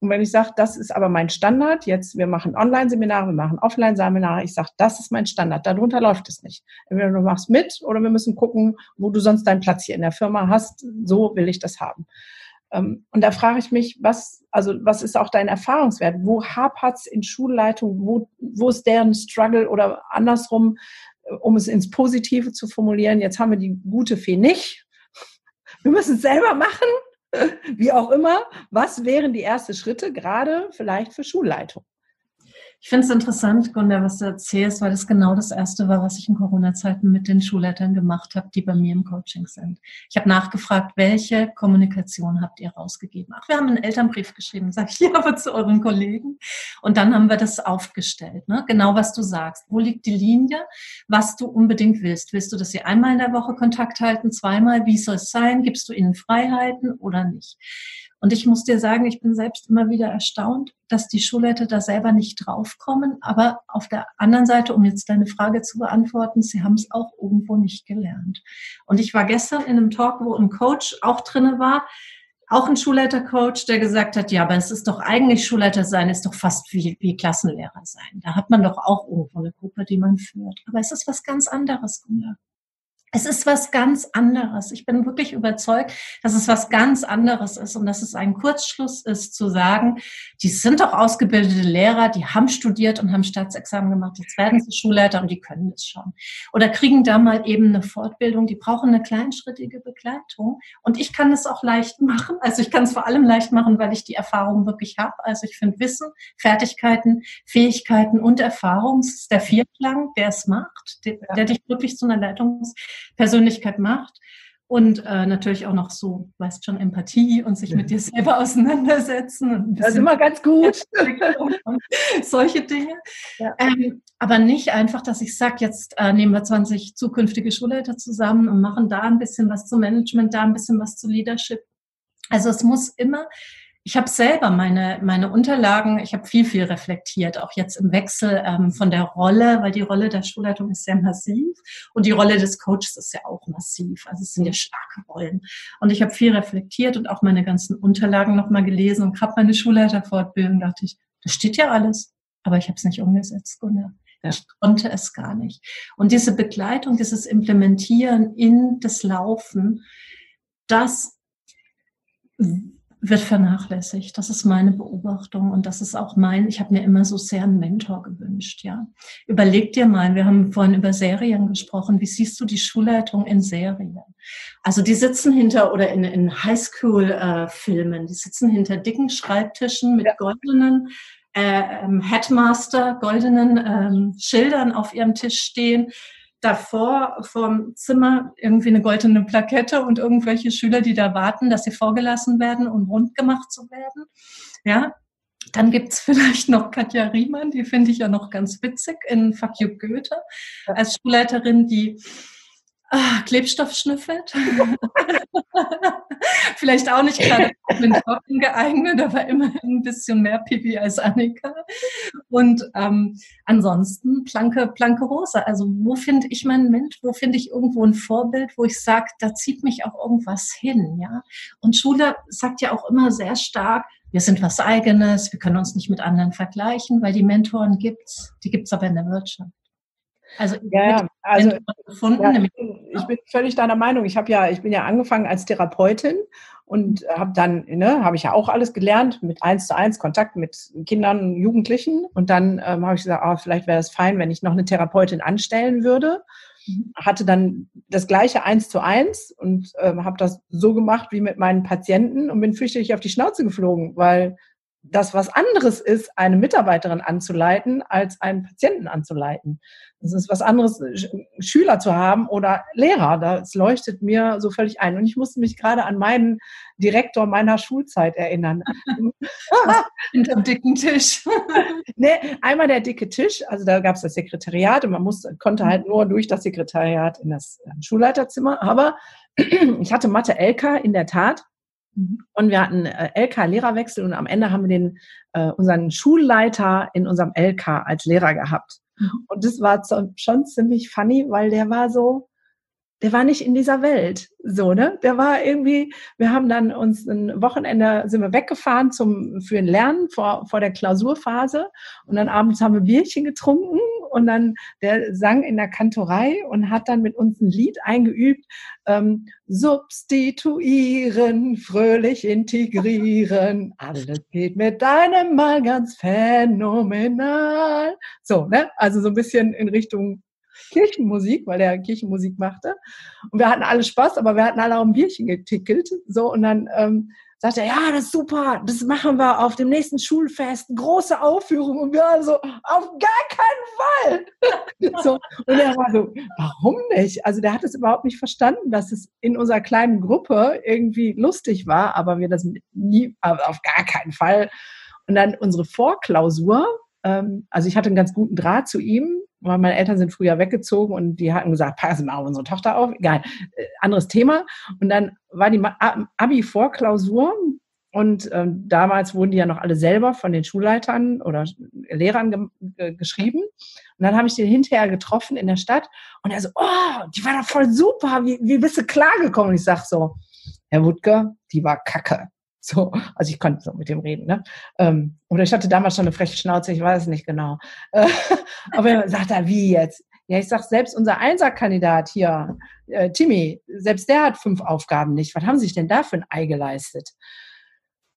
Und wenn ich sage, das ist aber mein Standard, jetzt wir machen Online-Seminare, wir machen Offline-Seminare, ich sage, das ist mein Standard, darunter läuft es nicht. Entweder du machst mit oder wir müssen gucken, wo du sonst deinen Platz hier in der Firma hast. So will ich das haben. Ähm, und da frage ich mich, was, also was ist auch dein Erfahrungswert? Wo hapert's in Schulleitung? Wo, wo ist deren Struggle oder andersrum, um es ins Positive zu formulieren? Jetzt haben wir die gute Fee nicht. Wir müssen es selber machen [LAUGHS] wie auch immer, was wären die ersten Schritte, gerade vielleicht für Schulleitung? Ich finde es interessant, Gunda, was du erzählst, weil das genau das Erste war, was ich in Corona-Zeiten mit den Schulleitern gemacht habe, die bei mir im Coaching sind. Ich habe nachgefragt, welche Kommunikation habt ihr rausgegeben? Ach, wir haben einen Elternbrief geschrieben, sage ich, ja, [LAUGHS] aber zu euren Kollegen. Und dann haben wir das aufgestellt, ne? genau was du sagst. Wo liegt die Linie, was du unbedingt willst? Willst du, dass sie einmal in der Woche Kontakt halten, zweimal? Wie soll es sein? Gibst du ihnen Freiheiten oder nicht? Und ich muss dir sagen, ich bin selbst immer wieder erstaunt, dass die Schulleiter da selber nicht draufkommen. Aber auf der anderen Seite, um jetzt deine Frage zu beantworten, sie haben es auch irgendwo nicht gelernt. Und ich war gestern in einem Talk, wo ein Coach auch drinne war, auch ein Schulleitercoach, der gesagt hat, ja, aber es ist doch eigentlich Schulleiter sein, ist doch fast wie, wie Klassenlehrer sein. Da hat man doch auch irgendwo eine Gruppe, die man führt. Aber es ist was ganz anderes, Gunnar. Es ist was ganz anderes. Ich bin wirklich überzeugt, dass es was ganz anderes ist und dass es ein Kurzschluss ist zu sagen, die sind doch ausgebildete Lehrer, die haben studiert und haben Staatsexamen gemacht, jetzt werden sie Schulleiter und die können es schon. Oder kriegen da mal eben eine Fortbildung, die brauchen eine kleinschrittige Begleitung. Und ich kann es auch leicht machen. Also ich kann es vor allem leicht machen, weil ich die Erfahrung wirklich habe. Also ich finde Wissen, Fertigkeiten, Fähigkeiten und Erfahrung, das ist der Vierklang, der es macht, der, der dich wirklich zu einer Leitungs Persönlichkeit macht. Und äh, natürlich auch noch so, weißt schon, Empathie und sich mit dir selber auseinandersetzen. das ist immer ganz gut. [LAUGHS] solche Dinge. Ja. Ähm, aber nicht einfach, dass ich sage, jetzt äh, nehmen wir 20 zukünftige Schulleiter zusammen und machen da ein bisschen was zu Management, da ein bisschen was zu Leadership. Also es muss immer ich habe selber meine, meine Unterlagen, ich habe viel, viel reflektiert, auch jetzt im Wechsel ähm, von der Rolle, weil die Rolle der Schulleitung ist sehr massiv und die Rolle des Coaches ist ja auch massiv. Also es sind ja starke Rollen. Und ich habe viel reflektiert und auch meine ganzen Unterlagen nochmal gelesen und gerade meine Schulleiterfortbildung dachte ich, das steht ja alles, aber ich habe es nicht umgesetzt, Gunnar. Ja. Ich konnte es gar nicht. Und diese Begleitung, dieses Implementieren in das Laufen, das wird vernachlässigt. Das ist meine Beobachtung und das ist auch mein, ich habe mir immer so sehr einen Mentor gewünscht, ja. Überleg dir mal, wir haben vorhin über Serien gesprochen, wie siehst du die Schulleitung in Serien? Also die sitzen hinter oder in, in Highschool-Filmen, äh, die sitzen hinter dicken Schreibtischen mit ja. goldenen äh, ähm, Headmaster, goldenen ähm, Schildern auf ihrem Tisch stehen davor vom Zimmer irgendwie eine goldene Plakette und irgendwelche Schüler, die da warten, dass sie vorgelassen werden und rund gemacht zu werden. Ja, dann gibt's [LAUGHS] vielleicht noch Katja Riemann, die finde ich ja noch ganz witzig in Fuck You Goethe, als Schulleiterin, die ah, Klebstoff schnüffelt. [LAUGHS] Vielleicht auch nicht gerade den Trocken geeignet, aber immerhin ein bisschen mehr Pipi als Annika. Und ähm, ansonsten Planke, Planke Rosa. Also wo finde ich meinen Mensch? Wo finde ich irgendwo ein Vorbild, wo ich sage, da zieht mich auch irgendwas hin, ja? Und Schule sagt ja auch immer sehr stark, wir sind was Eigenes, wir können uns nicht mit anderen vergleichen, weil die Mentoren gibt's, die gibt's aber in der Wirtschaft. Also, ja, also gefunden, ja, ich, bin, ich, bin, völlig deiner Meinung. Ich habe ja, ich bin ja angefangen als Therapeutin und habe dann, ne, habe ich ja auch alles gelernt mit eins zu eins Kontakt mit Kindern und Jugendlichen. Und dann ähm, habe ich gesagt, oh, vielleicht wäre es fein, wenn ich noch eine Therapeutin anstellen würde. Mhm. Hatte dann das gleiche eins zu eins und ähm, habe das so gemacht wie mit meinen Patienten und bin fürchterlich auf die Schnauze geflogen, weil das was anderes ist, eine Mitarbeiterin anzuleiten, als einen Patienten anzuleiten. Das ist was anderes, Schüler zu haben oder Lehrer. Das leuchtet mir so völlig ein. Und ich musste mich gerade an meinen Direktor meiner Schulzeit erinnern. [LAUGHS] Hinter dem dicken Tisch. [LAUGHS] nee, einmal der dicke Tisch, also da gab es das Sekretariat und man musste, konnte halt nur durch das Sekretariat in das Schulleiterzimmer. Aber [CLEARS THROAT] ich hatte Mathe LK in der Tat. Mhm. Und wir hatten äh, LK-Lehrerwechsel und am Ende haben wir den, äh, unseren Schulleiter in unserem LK als Lehrer gehabt. Mhm. Und das war schon ziemlich funny, weil der war so, der war nicht in dieser Welt, so, ne? Der war irgendwie, wir haben dann uns ein Wochenende, sind wir weggefahren zum, für ein Lernen vor, vor der Klausurphase und dann abends haben wir Bierchen getrunken und dann der sang in der Kantorei und hat dann mit uns ein Lied eingeübt, ähm, substituieren, fröhlich integrieren, alles geht mit deinem Mal ganz phänomenal. So, ne? Also so ein bisschen in Richtung Kirchenmusik, weil der Kirchenmusik machte. Und wir hatten alle Spaß, aber wir hatten alle auch ein Bierchen getickelt. So, und dann ähm, sagte er, ja, das ist super, das machen wir auf dem nächsten Schulfest, große Aufführung. Und wir waren so, auf gar keinen Fall. [LAUGHS] so, und er war so, warum nicht? Also der hat es überhaupt nicht verstanden, dass es in unserer kleinen Gruppe irgendwie lustig war, aber wir das nie, auf gar keinen Fall. Und dann unsere Vorklausur, ähm, also ich hatte einen ganz guten Draht zu ihm, weil meine Eltern sind früher weggezogen und die hatten gesagt, passen mal unsere Tochter auf. Egal, äh, anderes Thema. Und dann war die Abi-Vorklausur und ähm, damals wurden die ja noch alle selber von den Schulleitern oder Lehrern ge geschrieben. Und dann habe ich den hinterher getroffen in der Stadt und er so, oh, die war doch voll super, wie, wie bist du klargekommen? Und ich sag so, Herr Wutke, die war kacke. So, also ich konnte so mit dem reden. Ne? Ähm, oder ich hatte damals schon eine freche Schnauze, ich weiß es nicht genau. Äh, [LAUGHS] aber er sagt er, wie jetzt? Ja, ich sag selbst unser Einserkandidat hier, äh, Timmy, selbst der hat fünf Aufgaben nicht. Was haben Sie sich denn da für ein Ei geleistet?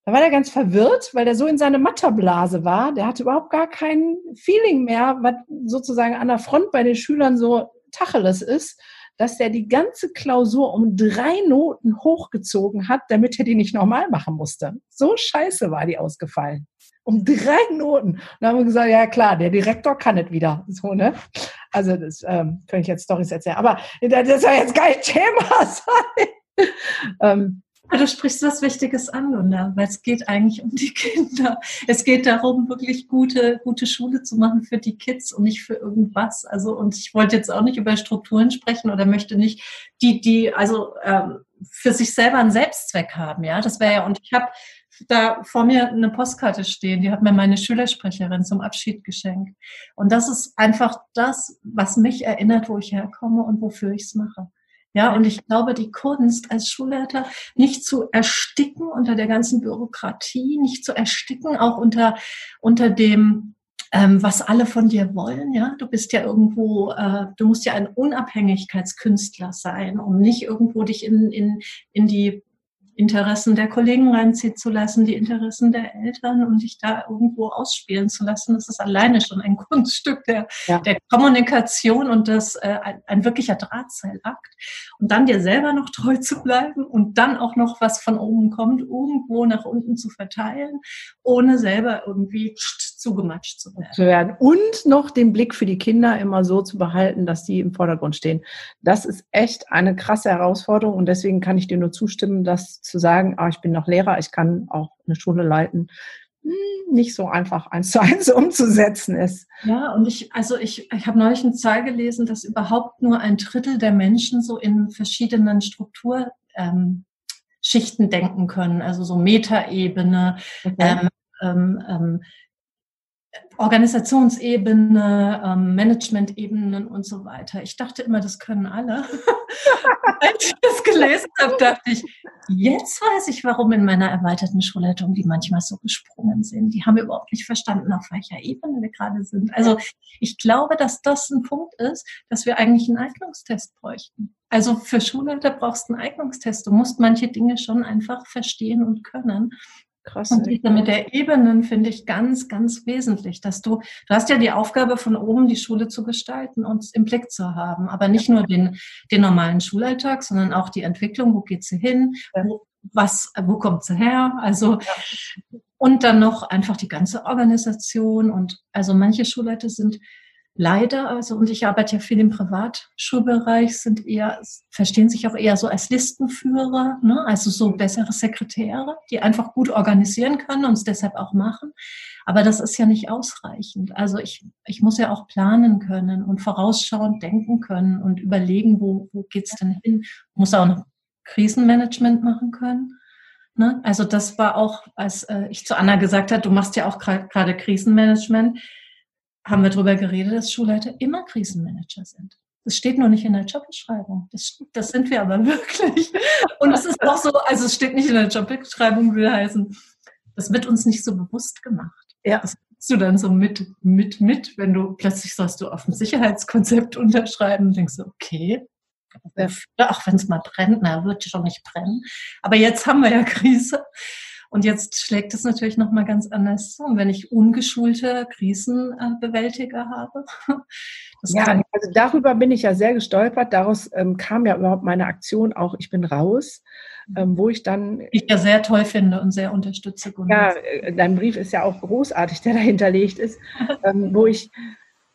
Da war der ganz verwirrt, weil der so in seine Matterblase war. Der hatte überhaupt gar kein Feeling mehr, was sozusagen an der Front bei den Schülern so Tacheles ist dass er die ganze Klausur um drei Noten hochgezogen hat, damit er die nicht nochmal machen musste. So scheiße war die ausgefallen. Um drei Noten. Und dann haben wir gesagt, ja klar, der Direktor kann es wieder. So, ne? Also das ähm, könnte ich jetzt Storys erzählen. Aber das soll jetzt kein Thema [LAUGHS] sein. ähm, Du sprichst was Wichtiges an, Lunda, weil es geht eigentlich um die [LAUGHS] Kinder. Es geht darum, wirklich gute, gute Schule zu machen für die Kids und nicht für irgendwas. Also, und ich wollte jetzt auch nicht über Strukturen sprechen oder möchte nicht die, die, also ähm, für sich selber einen Selbstzweck haben, ja. Das wäre ja, und ich habe da vor mir eine Postkarte stehen, die hat mir meine Schülersprecherin zum Abschied geschenkt. Und das ist einfach das, was mich erinnert, wo ich herkomme und wofür ich es mache. Ja, und ich glaube, die Kunst als Schulleiter nicht zu ersticken unter der ganzen Bürokratie, nicht zu ersticken auch unter, unter dem, ähm, was alle von dir wollen. Ja, du bist ja irgendwo, äh, du musst ja ein Unabhängigkeitskünstler sein, um nicht irgendwo dich in, in, in die Interessen der Kollegen reinziehen zu lassen, die Interessen der Eltern und dich da irgendwo ausspielen zu lassen. Das ist alleine schon ein [LAUGHS] Kunststück der, ja. der Kommunikation und das äh, ein, ein, wirklicher Drahtseilakt. Und dann dir selber noch treu zu bleiben und dann auch noch was von oben kommt, irgendwo nach unten zu verteilen, ohne selber irgendwie zugematscht zu werden. zu werden. Und noch den Blick für die Kinder immer so zu behalten, dass die im Vordergrund stehen. Das ist echt eine krasse Herausforderung und deswegen kann ich dir nur zustimmen, dass zu sagen, ah, ich bin noch Lehrer, ich kann auch eine Schule leiten, hm, nicht so einfach eins zu eins [LAUGHS] umzusetzen ist. Ja, und ich, also ich, ich habe neulich eine Zahl gelesen, dass überhaupt nur ein Drittel der Menschen so in verschiedenen Strukturschichten ähm, denken können, also so Metaebene, okay. ähm, ähm, ähm Organisationsebene, ähm, Management-Ebenen und so weiter. Ich dachte immer, das können alle. [LAUGHS] Als ich das gelesen habe, dachte ich, jetzt weiß ich, warum in meiner erweiterten Schulleitung die manchmal so gesprungen sind. Die haben überhaupt nicht verstanden, auf welcher Ebene wir gerade sind. Also ich glaube, dass das ein Punkt ist, dass wir eigentlich einen Eignungstest bräuchten. Also für Schulleiter brauchst du einen Eignungstest. Du musst manche Dinge schon einfach verstehen und können. Krass. Und diese mit der Ebenen finde ich ganz, ganz wesentlich, dass du, du hast ja die Aufgabe von oben die Schule zu gestalten und im Blick zu haben, aber nicht nur den, den normalen Schulalltag, sondern auch die Entwicklung, wo geht sie hin, wo, was, wo kommt sie her? Also Und dann noch einfach die ganze Organisation. Und also manche Schulleiter sind leider, also und ich arbeite ja viel im Privatschulbereich, sind eher, verstehen sich auch eher so als Listenführer, ne? also so bessere Sekretäre, die einfach gut organisieren können und es deshalb auch machen. Aber das ist ja nicht ausreichend. Also ich, ich muss ja auch planen können und vorausschauend denken können und überlegen, wo, wo geht's denn hin? Muss auch noch Krisenmanagement machen können. Ne? Also das war auch, als äh, ich zu Anna gesagt habe, du machst ja auch gerade Krisenmanagement haben wir darüber geredet, dass Schulleiter immer Krisenmanager sind. Das steht nur nicht in der Jobbeschreibung. Das, das sind wir aber [LAUGHS] wirklich. Und es ist auch so, also es steht nicht in der Jobbeschreibung, will heißen, das wird uns nicht so bewusst gemacht. Ja. Das kriegst du dann so mit, mit, mit, wenn du plötzlich sollst du auf ein Sicherheitskonzept [LAUGHS] unterschreiben und denkst du, okay, auch wenn es mal brennt, na, wird schon nicht brennen. Aber jetzt haben wir ja Krise. Und jetzt schlägt es natürlich nochmal ganz anders zu. Und wenn ich ungeschulte Krisenbewältiger habe. [LAUGHS] ja, also darüber bin ich ja sehr gestolpert. Daraus ähm, kam ja überhaupt meine Aktion auch, ich bin raus, ähm, wo ich dann. Ich ja sehr toll finde und sehr unterstütze. Ja, äh, dein Brief ist ja auch großartig, der [LAUGHS] dahinterlegt ist, ähm, wo ich.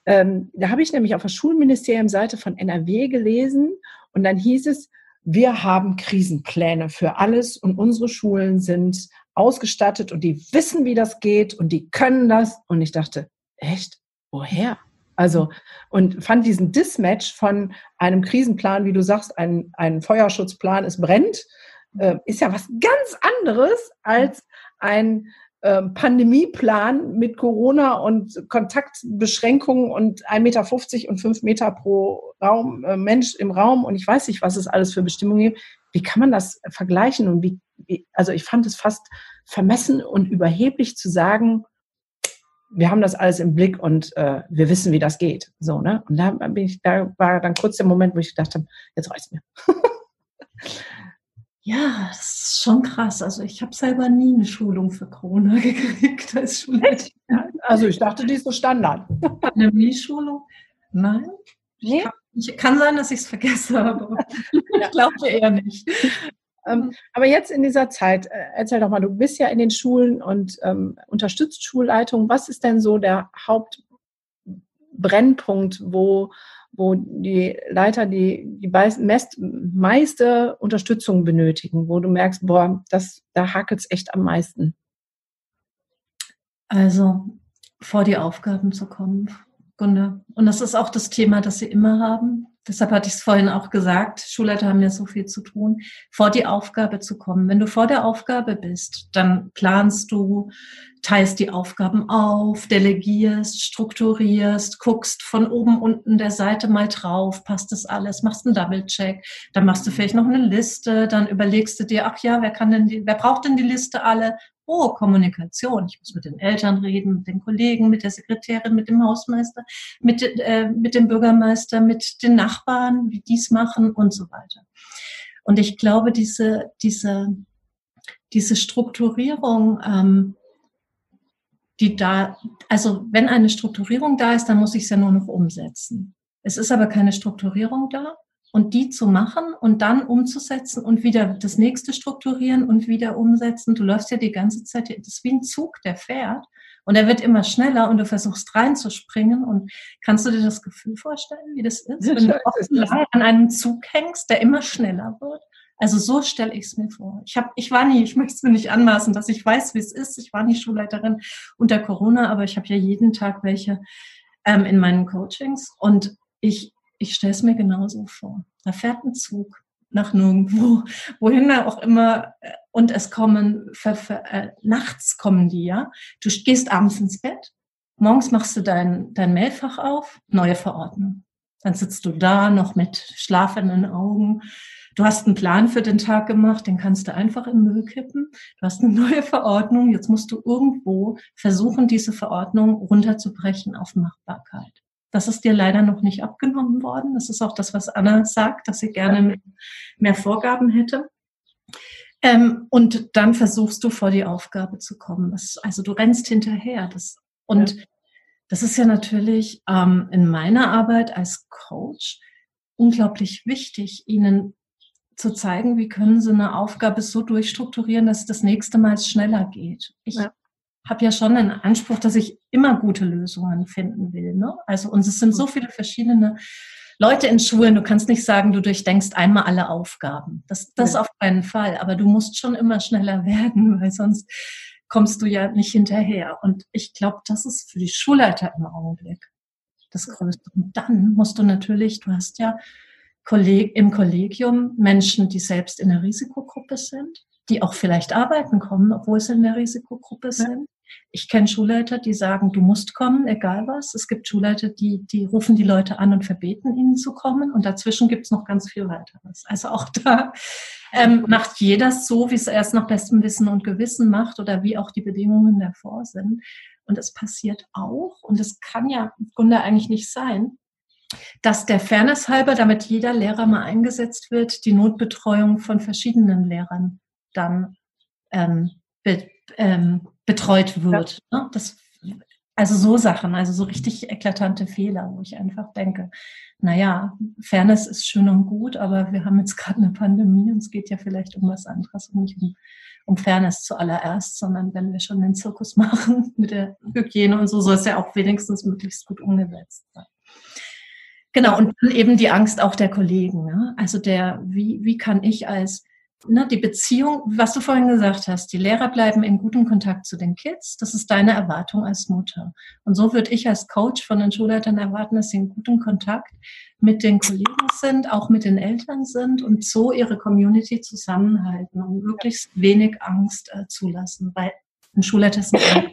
Ähm, da habe ich nämlich auf der Schulministerium-Seite von NRW gelesen und dann hieß es, wir haben Krisenpläne für alles und unsere Schulen sind ausgestattet und die wissen, wie das geht und die können das. Und ich dachte, echt? Woher? Also, und fand diesen Dismatch von einem Krisenplan, wie du sagst, ein, ein Feuerschutzplan, es brennt, äh, ist ja was ganz anderes als ein äh, Pandemieplan mit Corona und Kontaktbeschränkungen und 1,50 Meter und 5 Meter pro Raum, äh, Mensch im Raum und ich weiß nicht, was es alles für Bestimmungen gibt. Wie kann man das vergleichen und wie also ich fand es fast vermessen und überheblich zu sagen, wir haben das alles im Blick und äh, wir wissen, wie das geht. So, ne? Und da bin ich, da war dann kurz der Moment, wo ich gedacht habe, jetzt reicht's mir. [LAUGHS] ja, das ist schon krass. Also ich habe selber nie eine Schulung für Corona [LAUGHS] gekriegt als. Also ich dachte, die ist so Standard. [LAUGHS] Pandemie-Schulung? Nein. Nee? Kann, ich, kann sein, dass ich es vergesse, aber ich glaube eher nicht. Ähm, mhm. aber jetzt in dieser Zeit, äh, erzähl doch mal, du bist ja in den Schulen und ähm, unterstützt Schulleitungen. Was ist denn so der Hauptbrennpunkt, wo, wo die Leiter die, die meist, meiste Unterstützung benötigen, wo du merkst, boah, das, da hakelt es echt am meisten? Also vor die Aufgaben zu kommen, Gunde. Und das ist auch das Thema, das sie immer haben deshalb hatte ich es vorhin auch gesagt, Schulleiter haben ja so viel zu tun, vor die Aufgabe zu kommen. Wenn du vor der Aufgabe bist, dann planst du, teilst die Aufgaben auf, delegierst, strukturierst, guckst von oben unten der Seite mal drauf, passt das alles, machst einen Double-Check, dann machst du vielleicht noch eine Liste, dann überlegst du dir, ach ja, wer kann denn die, wer braucht denn die Liste alle? Oh, Kommunikation. Ich muss mit den Eltern reden, mit den Kollegen, mit der Sekretärin, mit dem Hausmeister, mit, äh, mit dem Bürgermeister, mit den Nachbarn, wie dies machen und so weiter. Und ich glaube, diese, diese, diese Strukturierung, ähm, die da, also wenn eine Strukturierung da ist, dann muss ich es ja nur noch umsetzen. Es ist aber keine Strukturierung da und die zu machen und dann umzusetzen und wieder das nächste strukturieren und wieder umsetzen. Du läufst ja die ganze Zeit, das ist wie ein Zug, der fährt und er wird immer schneller und du versuchst reinzuspringen und kannst du dir das Gefühl vorstellen, wie das ist, wenn du lang an einem Zug hängst, der immer schneller wird? Also so stelle ich es mir vor. Ich habe, ich war nie, ich möchte es mir nicht anmaßen, dass ich weiß, wie es ist. Ich war nie Schulleiterin unter Corona, aber ich habe ja jeden Tag welche ähm, in meinen Coachings und ich ich stelle es mir genauso vor. Da fährt ein Zug nach nirgendwo, [LAUGHS] wohin auch immer, äh, und es kommen, für, für, äh, nachts kommen die, ja. Du gehst abends ins Bett, morgens machst du dein, dein Mailfach auf, neue Verordnung. Dann sitzt du da noch mit schlafenden Augen. Du hast einen Plan für den Tag gemacht, den kannst du einfach in Müll kippen. Du hast eine [LAUGHS] neue Verordnung, jetzt musst du irgendwo versuchen, diese Verordnung runterzubrechen auf Machbarkeit. Das ist dir leider noch nicht abgenommen worden. Das ist auch das, was Anna sagt, dass sie gerne mehr Vorgaben hätte. Ähm, und dann versuchst du vor die Aufgabe zu kommen. Das, also du rennst hinterher. Das, und ja. das ist ja natürlich ähm, in meiner Arbeit als Coach unglaublich wichtig, ihnen zu zeigen, wie können sie eine Aufgabe so durchstrukturieren, dass es das nächste Mal schneller geht. Ich, ja. Habe ja schon einen Anspruch, dass ich immer gute Lösungen finden will. Ne? Also, und es sind so viele verschiedene Leute in Schulen, du kannst nicht sagen, du durchdenkst einmal alle Aufgaben. Das, das ja. auf keinen Fall. Aber du musst schon immer schneller [LAUGHS] werden, weil sonst kommst du ja nicht hinterher. Und ich glaube, das ist für die Schulleiter im Augenblick das Größte. Und dann musst du natürlich, du hast ja Kolleg im Kollegium Menschen, die selbst in der Risikogruppe sind, die auch vielleicht arbeiten kommen, obwohl sie in der Risikogruppe sind. Ich kenne Schulleiter, die sagen, du musst kommen, egal was. Es gibt Schulleiter, die, die rufen die Leute an und verbeten ihnen zu kommen. Und dazwischen gibt es noch ganz viel weiteres. Also auch da ähm, macht jeder so, wie es erst nach bestem Wissen und Gewissen macht oder wie auch die Bedingungen davor sind. Und es passiert auch, und es kann ja im Grunde eigentlich nicht sein, dass der Fairness halber, damit jeder Lehrer mal eingesetzt wird, die Notbetreuung von verschiedenen Lehrern dann ähm, ähm, betreut wird. Ja. Ne? Das, also so Sachen, also so richtig eklatante Fehler, wo ich einfach denke, naja, Fairness ist schön und gut, aber wir haben jetzt gerade eine Pandemie und es geht ja vielleicht um was anderes und nicht um, um Fairness zuallererst, sondern wenn wir schon den Zirkus [LAUGHS] machen mit der Hygiene und so, soll es ja auch wenigstens möglichst gut umgesetzt sein. Genau, und dann eben die Angst auch der Kollegen. Ne? Also der, wie, wie kann ich als ne, die Beziehung, was du vorhin gesagt hast, die Lehrer bleiben in gutem Kontakt zu den Kids. Das ist deine Erwartung als Mutter. Und so würde ich als Coach von den Schulleitern erwarten, dass sie in gutem Kontakt mit den Kollegen sind, auch mit den Eltern sind und so ihre Community zusammenhalten und möglichst wenig Angst äh, zulassen, weil ein Schulleiter ist ein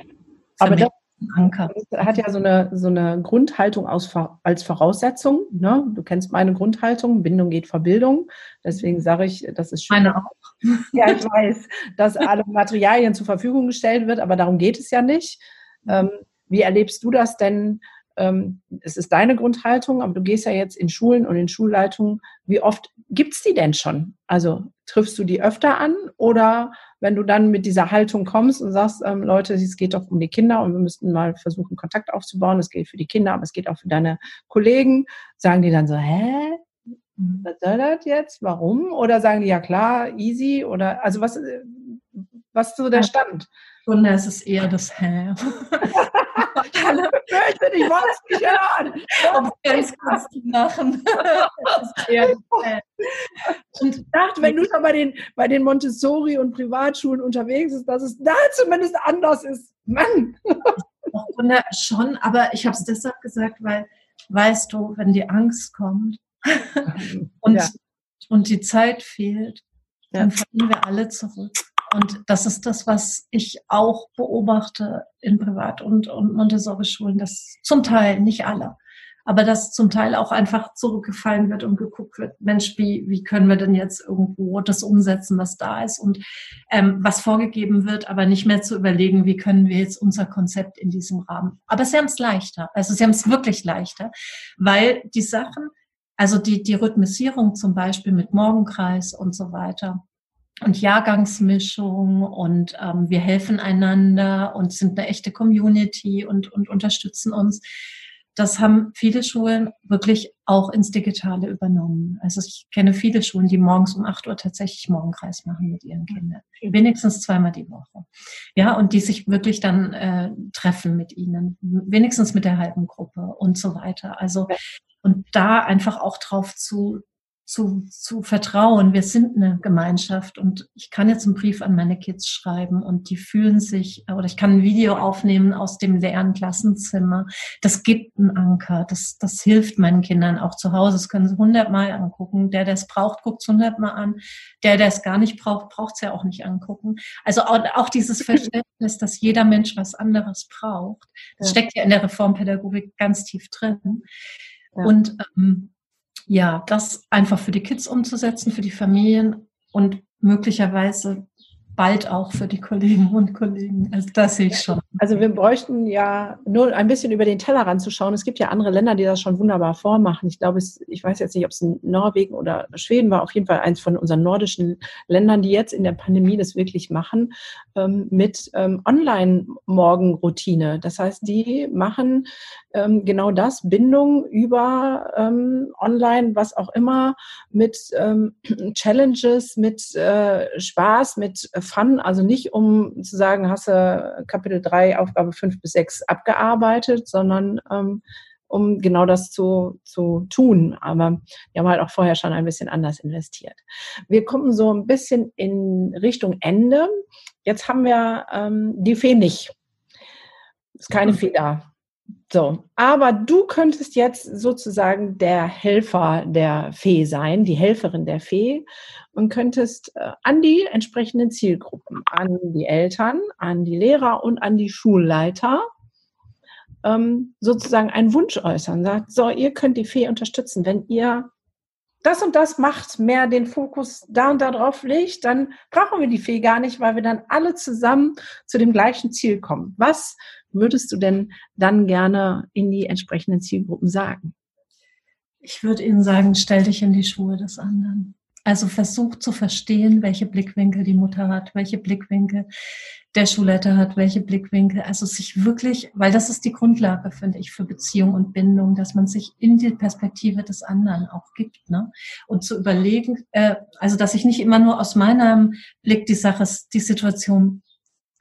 Aber das, Anker. Das hat ja so eine, so eine Grundhaltung aus, als Voraussetzung. Ne? Du kennst meine Grundhaltung, Bindung geht vor Bildung. Deswegen sage ich, das ist schön. Meine auch. [LAUGHS] Ja, ich weiß, dass alle Materialien zur Verfügung gestellt wird, aber darum geht es ja nicht. Ähm, wie erlebst du das denn? Ähm, es ist deine Grundhaltung, aber du gehst ja jetzt in Schulen und in Schulleitungen. Wie oft gibt es die denn schon? Also triffst du die öfter an oder wenn du dann mit dieser Haltung kommst und sagst, ähm, Leute, es geht doch um die Kinder und wir müssten mal versuchen, Kontakt aufzubauen. Es geht für die Kinder, aber es geht auch für deine Kollegen. Sagen die dann so, hä? Was soll das jetzt? Warum? Oder sagen die, ja klar, easy? Oder also was, äh, was ist so der Stand? Und es ist eher das Hä. Möchten, ich wollte es nicht hören. Ganz kurz zu machen. und ich dachte, wenn du schon bei den, bei den Montessori- und Privatschulen unterwegs bist, dass es da zumindest anders ist. Mann! schon, aber ich habe es deshalb gesagt, weil, weißt du, wenn die Angst kommt [LAUGHS] und, ja. und die Zeit fehlt, dann ja. fallen wir alle zurück. Und das ist das, was ich auch beobachte in Privat- und, und Montessori-Schulen, dass zum Teil, nicht alle, aber dass zum Teil auch einfach zurückgefallen wird und geguckt wird, Mensch, wie, wie können wir denn jetzt irgendwo das umsetzen, was da ist und ähm, was vorgegeben wird, aber nicht mehr zu überlegen, wie können wir jetzt unser Konzept in diesem Rahmen. Aber sie haben es leichter, also sie haben es wirklich leichter, weil die Sachen, also die, die Rhythmisierung zum Beispiel mit Morgenkreis und so weiter, und Jahrgangsmischung und ähm, wir helfen einander und sind eine echte Community und, und unterstützen uns. Das haben viele Schulen wirklich auch ins Digitale übernommen. Also ich kenne viele Schulen, die morgens um 8 Uhr tatsächlich Morgenkreis machen mit ihren Kindern. Wenigstens zweimal die Woche. Ja, und die sich wirklich dann äh, treffen mit ihnen. Wenigstens mit der halben Gruppe und so weiter. Also, und da einfach auch drauf zu, zu, zu vertrauen, wir sind eine Gemeinschaft und ich kann jetzt einen Brief an meine Kids schreiben und die fühlen sich, oder ich kann ein Video aufnehmen aus dem leeren Klassenzimmer. Das gibt einen Anker, das, das hilft meinen Kindern auch zu Hause. Das können sie hundertmal angucken. Der, der es braucht, guckt es hundertmal an. Der, der es gar nicht braucht, braucht es ja auch nicht angucken. Also auch, auch dieses Verständnis, dass jeder Mensch was anderes braucht, das ja. steckt ja in der Reformpädagogik ganz tief drin. Ja. Und ähm, ja, das einfach für die Kids umzusetzen, für die Familien und möglicherweise bald auch für die Kolleginnen und Kollegen. Also das sehe ich schon. Also wir bräuchten ja nur ein bisschen über den Tellerrand zu schauen. Es gibt ja andere Länder, die das schon wunderbar vormachen. Ich glaube, es, ich weiß jetzt nicht, ob es in Norwegen oder Schweden war, auf jeden Fall eins von unseren nordischen Ländern, die jetzt in der Pandemie das wirklich machen, ähm, mit ähm, Online-Morgenroutine. Das heißt, die machen ähm, genau das, Bindung über ähm, online, was auch immer, mit ähm, [CLEARS THROAT] Challenges, mit äh, Spaß, mit Fun, also nicht um zu sagen, hast du Kapitel 3, Aufgabe 5 bis 6 abgearbeitet, sondern ähm, um genau das zu, zu tun. Aber wir haben halt auch vorher schon ein bisschen anders investiert. Wir kommen so ein bisschen in Richtung Ende. Jetzt haben wir ähm, die Fee nicht. Ist keine mhm. Fee da. So, aber du könntest jetzt sozusagen der Helfer der Fee sein, die Helferin der Fee und könntest äh, an die entsprechenden Zielgruppen, an die Eltern, an die Lehrer und an die Schulleiter ähm, sozusagen einen Wunsch äußern. Sagt, so, ihr könnt die Fee unterstützen, wenn ihr das und das macht, mehr den Fokus da und da drauf legt, dann brauchen wir die Fee gar nicht, weil wir dann alle zusammen zu dem gleichen Ziel kommen. Was würdest du denn dann gerne in die entsprechenden Zielgruppen sagen? Ich würde Ihnen sagen, stell dich in die Schuhe des anderen. Also versuch zu verstehen, welche Blickwinkel die Mutter hat, welche Blickwinkel der Schulleiter hat, welche Blickwinkel. Also sich wirklich, weil das ist die Grundlage, finde ich, für Beziehung und Bindung, dass man sich in die Perspektive des anderen auch gibt. Ne? Und zu überlegen, äh, also dass ich nicht immer nur aus meinem Blick die Sache, die Situation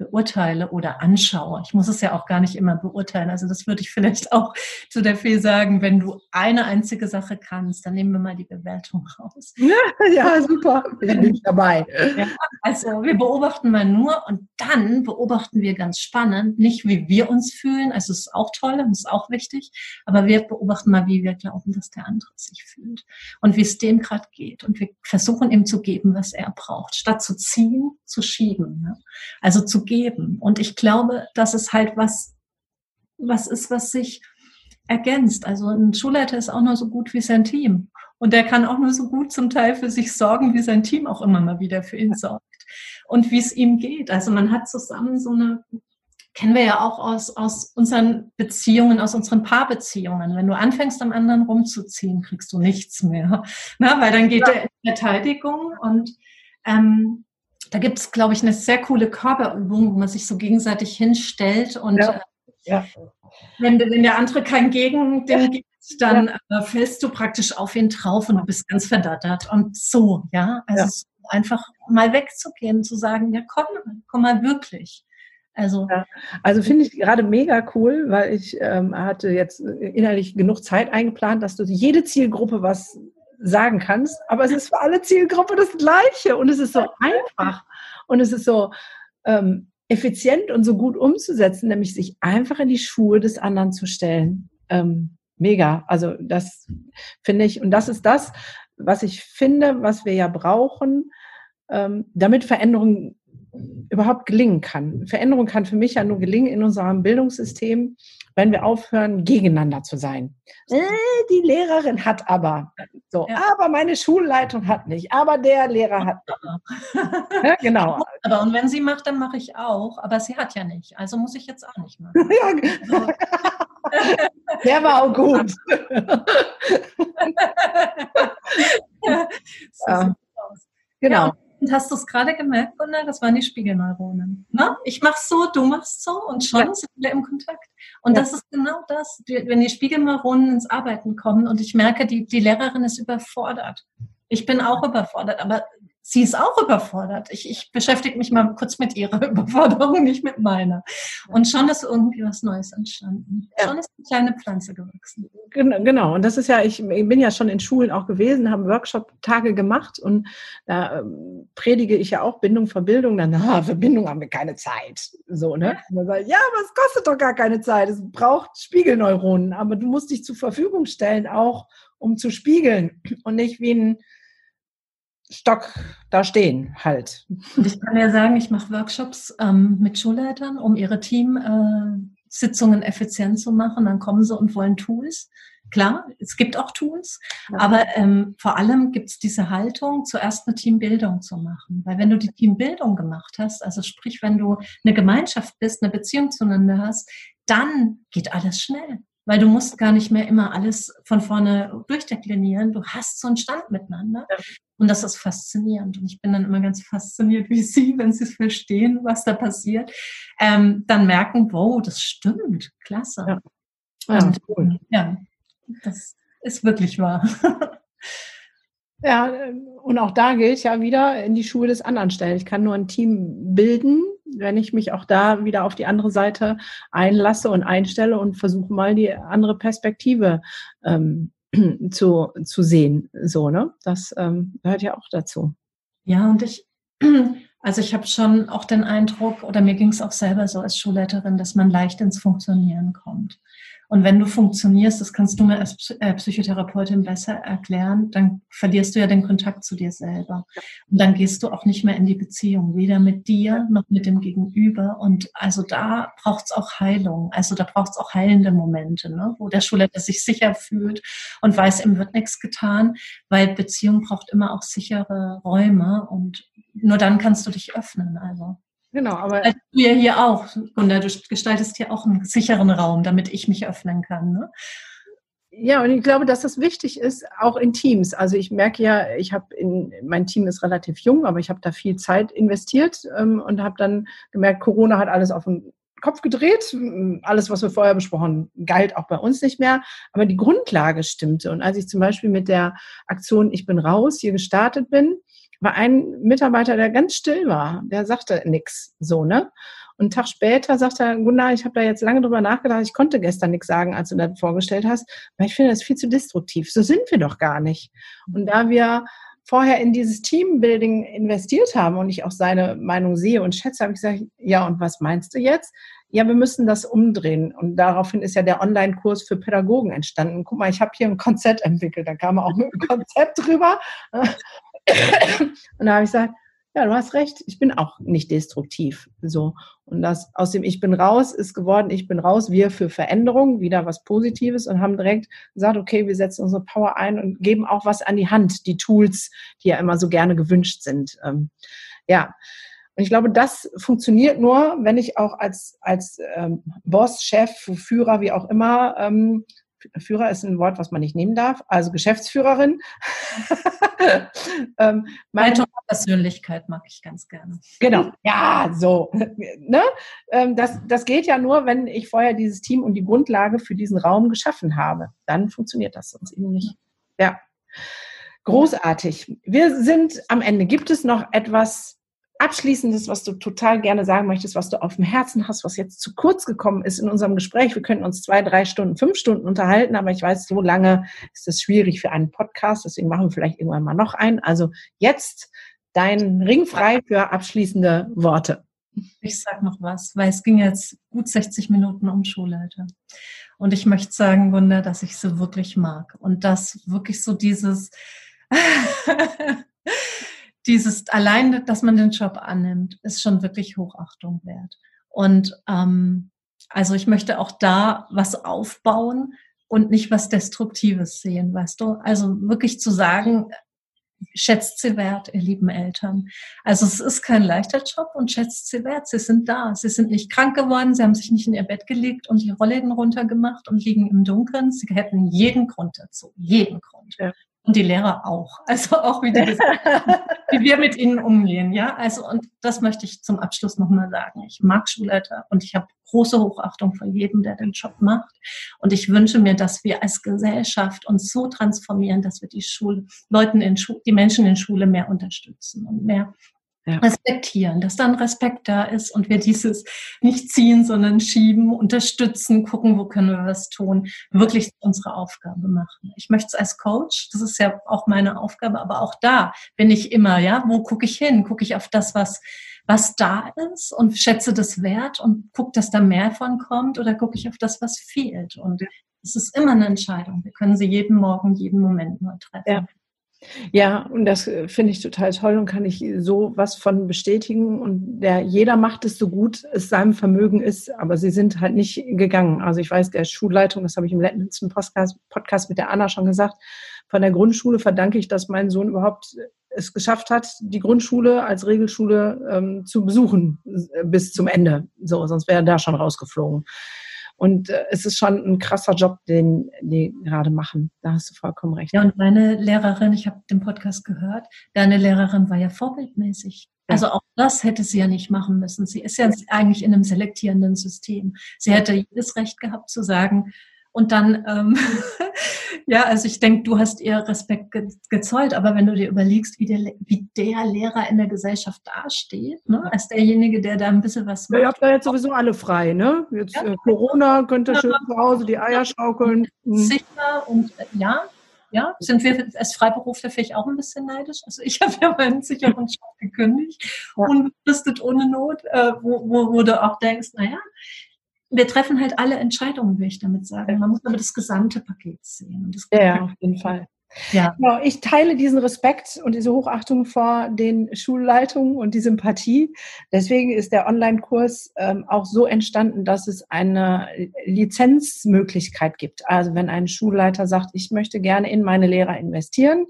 beurteile oder anschaue. Ich muss es ja auch gar nicht immer beurteilen. Also das würde ich vielleicht auch zu der Fee sagen, wenn du eine einzige Sache kannst, dann nehmen wir mal die Bewertung raus. [LAUGHS] Ja, ja super. Bin ich dabei. Ja, also wir beobachten mal nur und dann beobachten wir ganz spannend, nicht wie wir uns fühlen, also es ist auch toll, das ist auch wichtig, aber wir beobachten mal, wie wir glauben, dass der andere sich fühlt und wie es dem gerade geht. Und wir versuchen ihm zu geben, was er braucht, statt zu ziehen, zu schieben. Ne? Also zu geben. Und ich glaube, dass es halt was, was ist, was sich ergänzt. Also ein Schulleiter ist auch nur so gut wie sein Team. Und der kann auch nur so gut zum Teil für sich sorgen, wie sein Team auch immer mal wieder für ihn sorgt. Und wie es ihm geht. Also man hat zusammen so eine, kennen wir ja auch aus, aus unseren Beziehungen, aus unseren Paarbeziehungen. Wenn du anfängst, am anderen rumzuziehen, kriegst du nichts mehr. [LAUGHS] Na, weil dann geht ja. er in Verteidigung und ähm, da gibt es, glaube ich, eine sehr coole Körperübung, wo man sich so gegenseitig hinstellt und ja. Äh, ja. Wenn, wenn, der andere kein Gegen dem gibt, dann. Äh, fällst du praktisch auf ihn drauf und du bist ganz verdattert und so, ja. Also so einfach mal wegzugehen, zu sagen, ja komm, komm mal wirklich. Also, ja, also finde ich gerade mega cool, weil ich ähm, hatte jetzt innerlich genug Zeit eingeplant, dass du jede Zielgruppe was sagen kannst, aber es ist für alle Zielgruppe das Gleiche und es ist so einfach und es ist so ähm, effizient und so gut umzusetzen, nämlich sich einfach in die Schuhe des anderen zu stellen. Ähm, mega. Also das finde ich, und das ist das, was ich finde, was wir ja brauchen, ähm, damit Veränderung überhaupt gelingen kann. Veränderung kann für mich ja nur gelingen in unserem Bildungssystem, wenn wir aufhören, gegeneinander zu sein. Äh, die Lehrerin hat aber, so, ja. aber meine Schulleitung hat nicht, aber der Lehrer hat. [LAUGHS] ja, genau. [LAUGHS] Aber und wenn sie macht, dann mache ich auch, aber sie hat ja nicht, also muss ich jetzt auch nicht machen. [LAUGHS] ja. Der war auch gut. ja. Genau. Und hast du es gerade gemerkt, Gunnar? Das waren die Spiegelneuronen. Ne? Ich mach's so, du machst so und schon ja. sind wir im Kontakt. Und ja. das ist genau das, wenn die Spiegelneuronen ins Arbeiten kommen und ich merke, die, die Lehrerin ist überfordert. Ich bin auch überfordert, aber sie ist auch überfordert. Ich, ich beschäftige mich mal kurz mit ihrer [LAUGHS] Überforderung, nicht mit meiner. Und schon ist irgendwie was Neues entstanden. Ja. Schon ist eine kleine Pflanze gewachsen. Genau. Und das ist ja, ich, bin ja schon in Schulen auch gewesen, habe Workshop-Tage gemacht und da ähm, predige ich ja auch Bindung, Verbildung. Dann, ah, für Bindung haben wir keine Zeit. So, ne? Ja. Sagt, ja, aber es kostet doch gar keine Zeit. Es braucht Spiegelneuronen. Aber du musst dich zur Verfügung stellen, auch um zu spiegeln und nicht wie ein Stock da stehen halt. Und ich kann ja sagen, ich mache Workshops ähm, mit Schulleitern, um ihre Teamsitzungen äh, effizient zu machen. Dann kommen sie und wollen Tools. Klar, es gibt auch Tools, ja. aber ähm, vor allem gibt es diese Haltung, zuerst eine Teambildung zu machen. Weil wenn du die Teambildung gemacht hast, also sprich, wenn du eine Gemeinschaft bist, eine Beziehung zueinander hast, dann geht alles schnell weil du musst gar nicht mehr immer alles von vorne durchdeklinieren. Du hast so einen Stand miteinander. Ja. Und das ist faszinierend. Und ich bin dann immer ganz fasziniert, wie [LAUGHS] sie, wenn sie es verstehen, was da passiert, ähm, dann merken, wow, das stimmt. Klasse. Ja. Ja, und, cool. ja das ist wirklich wahr. [LAUGHS] Ja, und auch da gilt ja wieder in die Schuhe des anderen stellen. Ich kann nur ein Team bilden, wenn ich mich auch da wieder auf die andere Seite einlasse und einstelle und versuche mal die andere Perspektive ähm, [CLEARS THROAT] zu, zu sehen. So, ne? Das ähm, gehört ja auch dazu. Ja, und ich, [CLEARS THROAT] also ich habe schon auch den Eindruck, oder mir ging es auch selber so als Schulleiterin, dass man leicht ins Funktionieren kommt. Und wenn du funktionierst, das kannst du mir als äh, Psychotherapeutin besser erklären, dann verlierst du ja den Kontakt zu dir selber. Und dann gehst du auch nicht mehr in die Beziehung, weder mit dir noch mit dem Gegenüber. Und also da braucht es auch Heilung. Also da braucht es auch heilende Momente, ne? wo der Schulleiter sich sicher fühlt und weiß, ihm wird nichts getan, weil Beziehung braucht immer auch sichere Räume und nur dann kannst du dich öffnen. Also. Genau, aber. Du ja hier auch, Gunda, du gestaltest hier auch einen sicheren Raum, damit ich mich öffnen kann. Ne? Ja, und ich glaube, dass das wichtig ist, auch in Teams. Also ich merke ja, ich habe in, mein Team ist relativ jung, aber ich habe da viel Zeit investiert ähm, und habe dann gemerkt, Corona hat alles auf den Kopf gedreht. Alles, was wir vorher besprochen galt auch bei uns nicht mehr. Aber die Grundlage stimmte. Und als ich zum Beispiel mit der Aktion Ich bin raus hier gestartet bin, war ein Mitarbeiter, der ganz still war. Der sagte nichts, so, ne? Und einen Tag später sagt er, Gunnar, ich habe da jetzt lange drüber nachgedacht, ich konnte gestern nichts sagen, als du das vorgestellt hast, weil ich finde das viel zu destruktiv. So sind wir doch gar nicht. Und da wir vorher in dieses Teambuilding investiert haben und ich auch seine Meinung sehe und schätze, habe ich gesagt, ja, und was meinst du jetzt? Ja, wir müssen das umdrehen. Und daraufhin ist ja der Online-Kurs für Pädagogen entstanden. Guck mal, ich habe hier ein Konzept entwickelt, da kam auch mit einem Konzept drüber. Und da habe ich gesagt, ja, du hast recht, ich bin auch nicht destruktiv. So. Und das aus dem Ich bin raus ist geworden, ich bin raus, wir für Veränderung, wieder was Positives und haben direkt gesagt, okay, wir setzen unsere Power ein und geben auch was an die Hand, die Tools, die ja immer so gerne gewünscht sind. Ähm, ja. Und ich glaube, das funktioniert nur, wenn ich auch als, als ähm, Boss, Chef, Führer, wie auch immer, ähm, Führer ist ein Wort, was man nicht nehmen darf, also Geschäftsführerin. [LAUGHS] ähm, meine Persönlichkeit mag ich ganz gerne. Genau, ja, so. ne? Ähm, das, das geht ja nur, wenn ich vorher dieses Team und die Grundlage für diesen Raum geschaffen habe. Dann funktioniert das sonst eben nicht. Ja. Großartig. Wir sind am Ende. Gibt es noch etwas, Abschließendes, was du total gerne sagen möchtest, was du auf dem Herzen hast, was jetzt zu kurz gekommen ist in unserem Gespräch. Wir könnten uns zwei, drei Stunden, fünf Stunden unterhalten, aber ich weiß, so lange ist es schwierig für einen Podcast. Deswegen machen wir vielleicht irgendwann mal noch einen. Also jetzt dein Ring frei für abschließende Worte. Ich sag noch was, weil es ging jetzt gut 60 Minuten um Schulleiter. Und ich möchte sagen, Wunder, dass ich sie wirklich mag. Und dass wirklich so dieses [LAUGHS] dieses allein, dass man den Job annimmt, ist schon wirklich Hochachtung wert. Und ähm, also ich möchte auch da was aufbauen und nicht was Destruktives sehen, weißt du? Also wirklich zu sagen, schätzt sie wert, ihr lieben Eltern. Also es ist kein leichter Job und schätzt sie wert. Sie sind da. Sie sind nicht krank geworden. Sie haben sich nicht in ihr Bett gelegt und die Rollläden runtergemacht und liegen im Dunkeln. Sie hätten jeden Grund dazu. Jeden Grund. Ja. Und die Lehrer auch. [LAUGHS] Also auch wie, die, wie wir mit ihnen umgehen. Ja, also und das möchte ich zum Abschluss nochmal sagen. Ich mag Schulleiter und ich habe große Hochachtung vor jedem, der den Job macht. Und ich wünsche mir, dass wir als Gesellschaft uns so transformieren, dass wir die Schule, Leuten in Schu die Menschen in Schule mehr unterstützen und mehr ja. respektieren, dass dann Respekt da ist und wir dieses nicht ziehen, sondern schieben, unterstützen, gucken, wo können wir was tun, wirklich unsere Aufgabe machen. Ich möchte es als Coach, das ist ja auch meine Aufgabe, aber auch da bin ich immer, ja, wo gucke ich hin? Gucke ich auf das, was was da ist und schätze das wert und gucke, dass da mehr von kommt oder gucke ich auf das, was fehlt? Und es ist immer eine Entscheidung. Wir können sie jeden Morgen, jeden Moment nur treffen. Ja. Ja, und das äh, finde ich total toll und kann ich so was von bestätigen. Und der, jeder macht es so gut es seinem Vermögen ist, aber sie sind halt nicht gegangen. Also ich weiß, der Schulleitung, das habe ich im letzten Podcast, mit der Anna schon gesagt, von der Grundschule verdanke ich, dass mein Sohn überhaupt es geschafft hat, die Grundschule als Regelschule ähm, zu besuchen äh, bis zum Ende. So, sonst wäre er da schon rausgeflogen. Und äh, es ist schon ein krasser Job, den die gerade machen. Da hast du vollkommen recht. Ja, und meine Lehrerin, ich habe den Podcast gehört, deine Lehrerin war ja vorbildmäßig. Ja. Also auch das hätte sie ja nicht machen müssen. Sie ist ja eigentlich in einem selektierenden System. Sie hätte jedes Recht gehabt zu sagen, Und dann, ähm, [LAUGHS] ja, also ich denke, du hast ihr Respekt ge gezollt, aber wenn du dir überlegst, wie der, wie der Lehrer in der Gesellschaft dasteht, ne, als derjenige, der da ein bisschen was macht. Ja, ihr habt da jetzt sowieso alle frei, ne? Jetzt ja. äh, Corona, könnt ihr schön zu Hause die Eier schaukeln. Mhm. Sicher und äh, ja, ja, sind wir als Freiberufler vielleicht auch ein bisschen neidisch? Also ich [LAUGHS] habe ja meinen sicheren Job gekündigt, ja. unbefristet, ohne Not, äh, wo, wo, wo du auch denkst, naja, wir treffen halt alle Entscheidungen, will ich damit sagen. Man muss aber das gesamte Paket sehen. ja, auf jeden Fall. Ja. Genau, ich teile diesen Respekt und diese Hochachtung vor den Schulleitungen und die Sympathie. Deswegen ist der Online-Kurs ähm, auch so entstanden, dass es eine Lizenzmöglichkeit gibt. Also wenn ein Schulleiter sagt, ich möchte gerne in meine Lehrer investieren,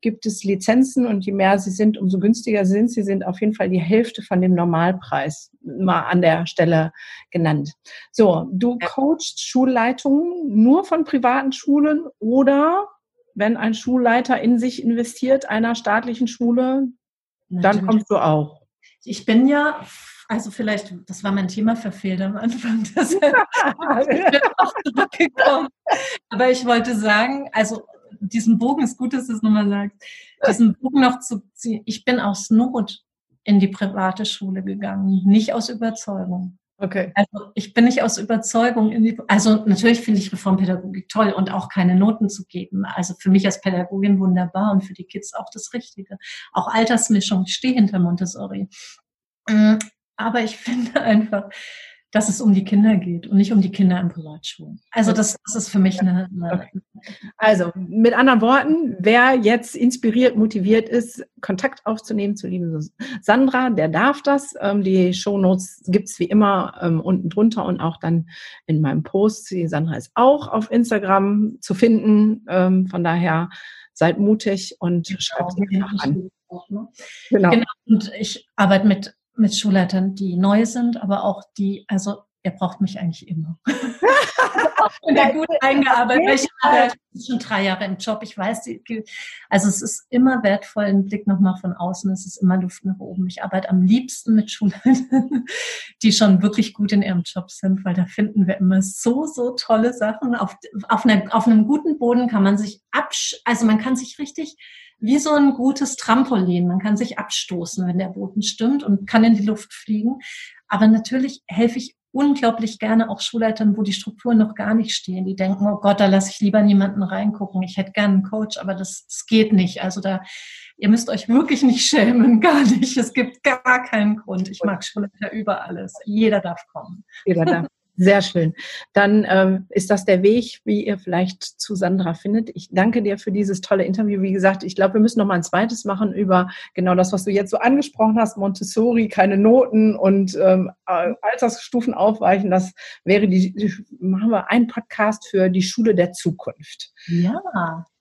gibt es Lizenzen und je mehr sie sind, umso günstiger sind sie, sind auf jeden Fall die Hälfte von dem Normalpreis mal an der Stelle genannt. So, du coachst Schulleitungen nur von privaten Schulen oder wenn ein Schulleiter in sich investiert, einer staatlichen Schule, Natürlich. dann kommst du auch. Ich bin ja, also vielleicht, das war mein Thema verfehlt am Anfang, [LAUGHS] das ich auch zurückgekommen. Aber ich wollte sagen, also diesen Bogen ist gut, dass du es nochmal sagst, diesen Bogen noch zu ziehen. Ich bin aus Not in die private Schule gegangen, nicht aus Überzeugung. Okay. Also ich bin nicht aus Überzeugung in die, also natürlich finde ich Reformpädagogik toll und auch keine Noten zu geben. Also für mich als Pädagogin wunderbar und für die Kids auch das Richtige. Auch Altersmischung, ich stehe hinter Montessori. Mm, aber ich [LAUGHS] finde einfach, dass es um die Kinder geht und nicht um die Kinder in Privatschulen. Also das, das ist für mich eine, eine. Also mit anderen Worten, wer jetzt inspiriert, motiviert ist, Kontakt aufzunehmen zu lieben Sandra, der darf das. Ähm, die Shownotes gibt's wie immer ähm, unten drunter und auch dann in meinem Post. Die Sandra ist auch auf Instagram zu finden. Ähm, von daher seid mutig und genau, schreibt sie einfach an. Auch, ne? genau. genau. Und ich arbeite mit mit Schulleitern, die neu sind, aber auch die, also ihr braucht mich eigentlich immer. [LAUGHS] ich bin da gut [LAUGHS] eingearbeitet. Ich bin schon drei Jahre im Job. Ich weiß, also es ist immer wertvoll, ein Blick nochmal von außen. Es ist immer Luft nach oben. Ich arbeite am liebsten mit Schulleitern, [LAUGHS] die schon wirklich gut in ihrem Job sind, weil da finden wir immer so, so tolle Sachen. Auf, auf, einer, auf einem guten Boden kann man sich absch, also man kann sich richtig wie so ein gutes Trampolin. Man kann sich abstoßen, wenn der Boden stimmt und kann in die Luft fliegen. Aber natürlich helfe ich unglaublich gerne auch Schulleitern, wo die Strukturen noch gar nicht stehen. Die denken, oh Gott, da lasse ich lieber niemanden reingucken. Ich hätte gerne einen Coach, aber das, das geht nicht. Also da, ihr müsst euch wirklich nicht [LAUGHS] schämen, gar nicht. Es gibt gar keinen Grund. Ich mag Schulleiter über alles. Jeder darf kommen. Jeder darf. [LAUGHS] Sehr schön. Dann ähm, ist das der Weg, wie ihr vielleicht zu Sandra findet. Ich danke dir für dieses tolle Interview. Wie gesagt, ich glaube, wir müssen noch mal ein zweites machen über genau das, was du jetzt so angesprochen hast. Montessori, keine Noten und ähm, Altersstufen aufweichen. Das wäre die, die, machen wir einen Podcast für die Schule der Zukunft. Ja.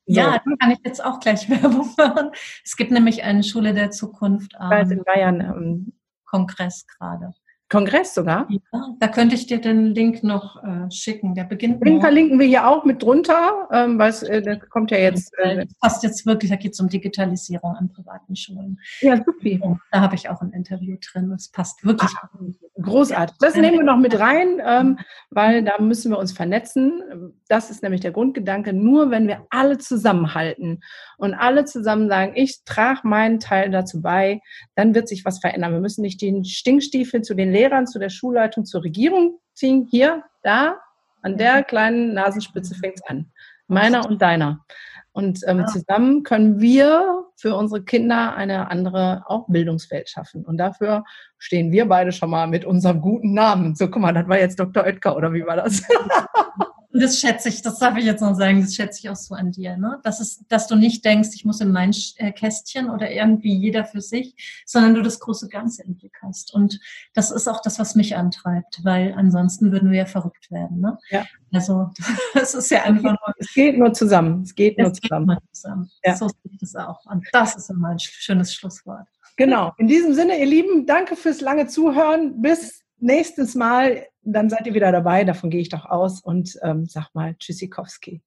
So. Ja, da kann ich jetzt auch gleich [LAUGHS] Werbung machen. Es gibt nämlich eine Schule der Zukunft. Ähm, in Bayern. Ähm, Kongress gerade. Kongress sogar? Ja, da könnte ich dir den Link noch äh, schicken. Der beginnt. Den verlinken wir hier auch mit drunter, ähm, weil äh, der kommt ja jetzt. Äh, das passt jetzt wirklich, da geht es um Digitalisierung an privaten Schulen. Ja, super. Da habe ich auch ein Interview drin. Das passt wirklich. Ach, großartig. Das nehmen wir noch mit rein, ähm, weil da müssen wir uns vernetzen. Das ist nämlich der Grundgedanke. Nur wenn wir alle zusammenhalten und alle zusammen sagen, ich trage meinen Teil dazu bei, dann wird sich was verändern. Wir müssen nicht den Stinkstiefel zu den Lehrern, zu der Schulleitung, zur Regierung ziehen. Hier, da, an der kleinen Nasenspitze fängt es an. Meiner und deiner. Und ähm, zusammen können wir für unsere Kinder eine andere auch Bildungswelt schaffen. Und dafür stehen wir beide schon mal mit unserem guten Namen. So, guck mal, das war jetzt Dr. Oetker, oder wie war das? [LAUGHS] Und das schätze ich, das darf ich jetzt noch sagen, das schätze ich auch so an dir, ne? Das ist, dass du nicht denkst, ich muss in mein äh, Kästchen oder irgendwie jeder für sich, sondern du das große Ganze im Blick hast. Und das ist auch das, was mich antreibt, weil ansonsten würden wir ja verrückt werden, ne? Ja. Also, [LAUGHS] das ist ja einfach nur. Es geht nur zusammen. Es geht nur es zusammen. Geht nur zusammen. Ja. So sehe ich das auch. Und das ist immer ein schönes Schlusswort. Genau. In diesem Sinne, ihr Lieben, danke fürs lange Zuhören. Bis nächstes Mal dann seid ihr wieder dabei, davon gehe ich doch aus und ähm, sag mal Tschüssikowski.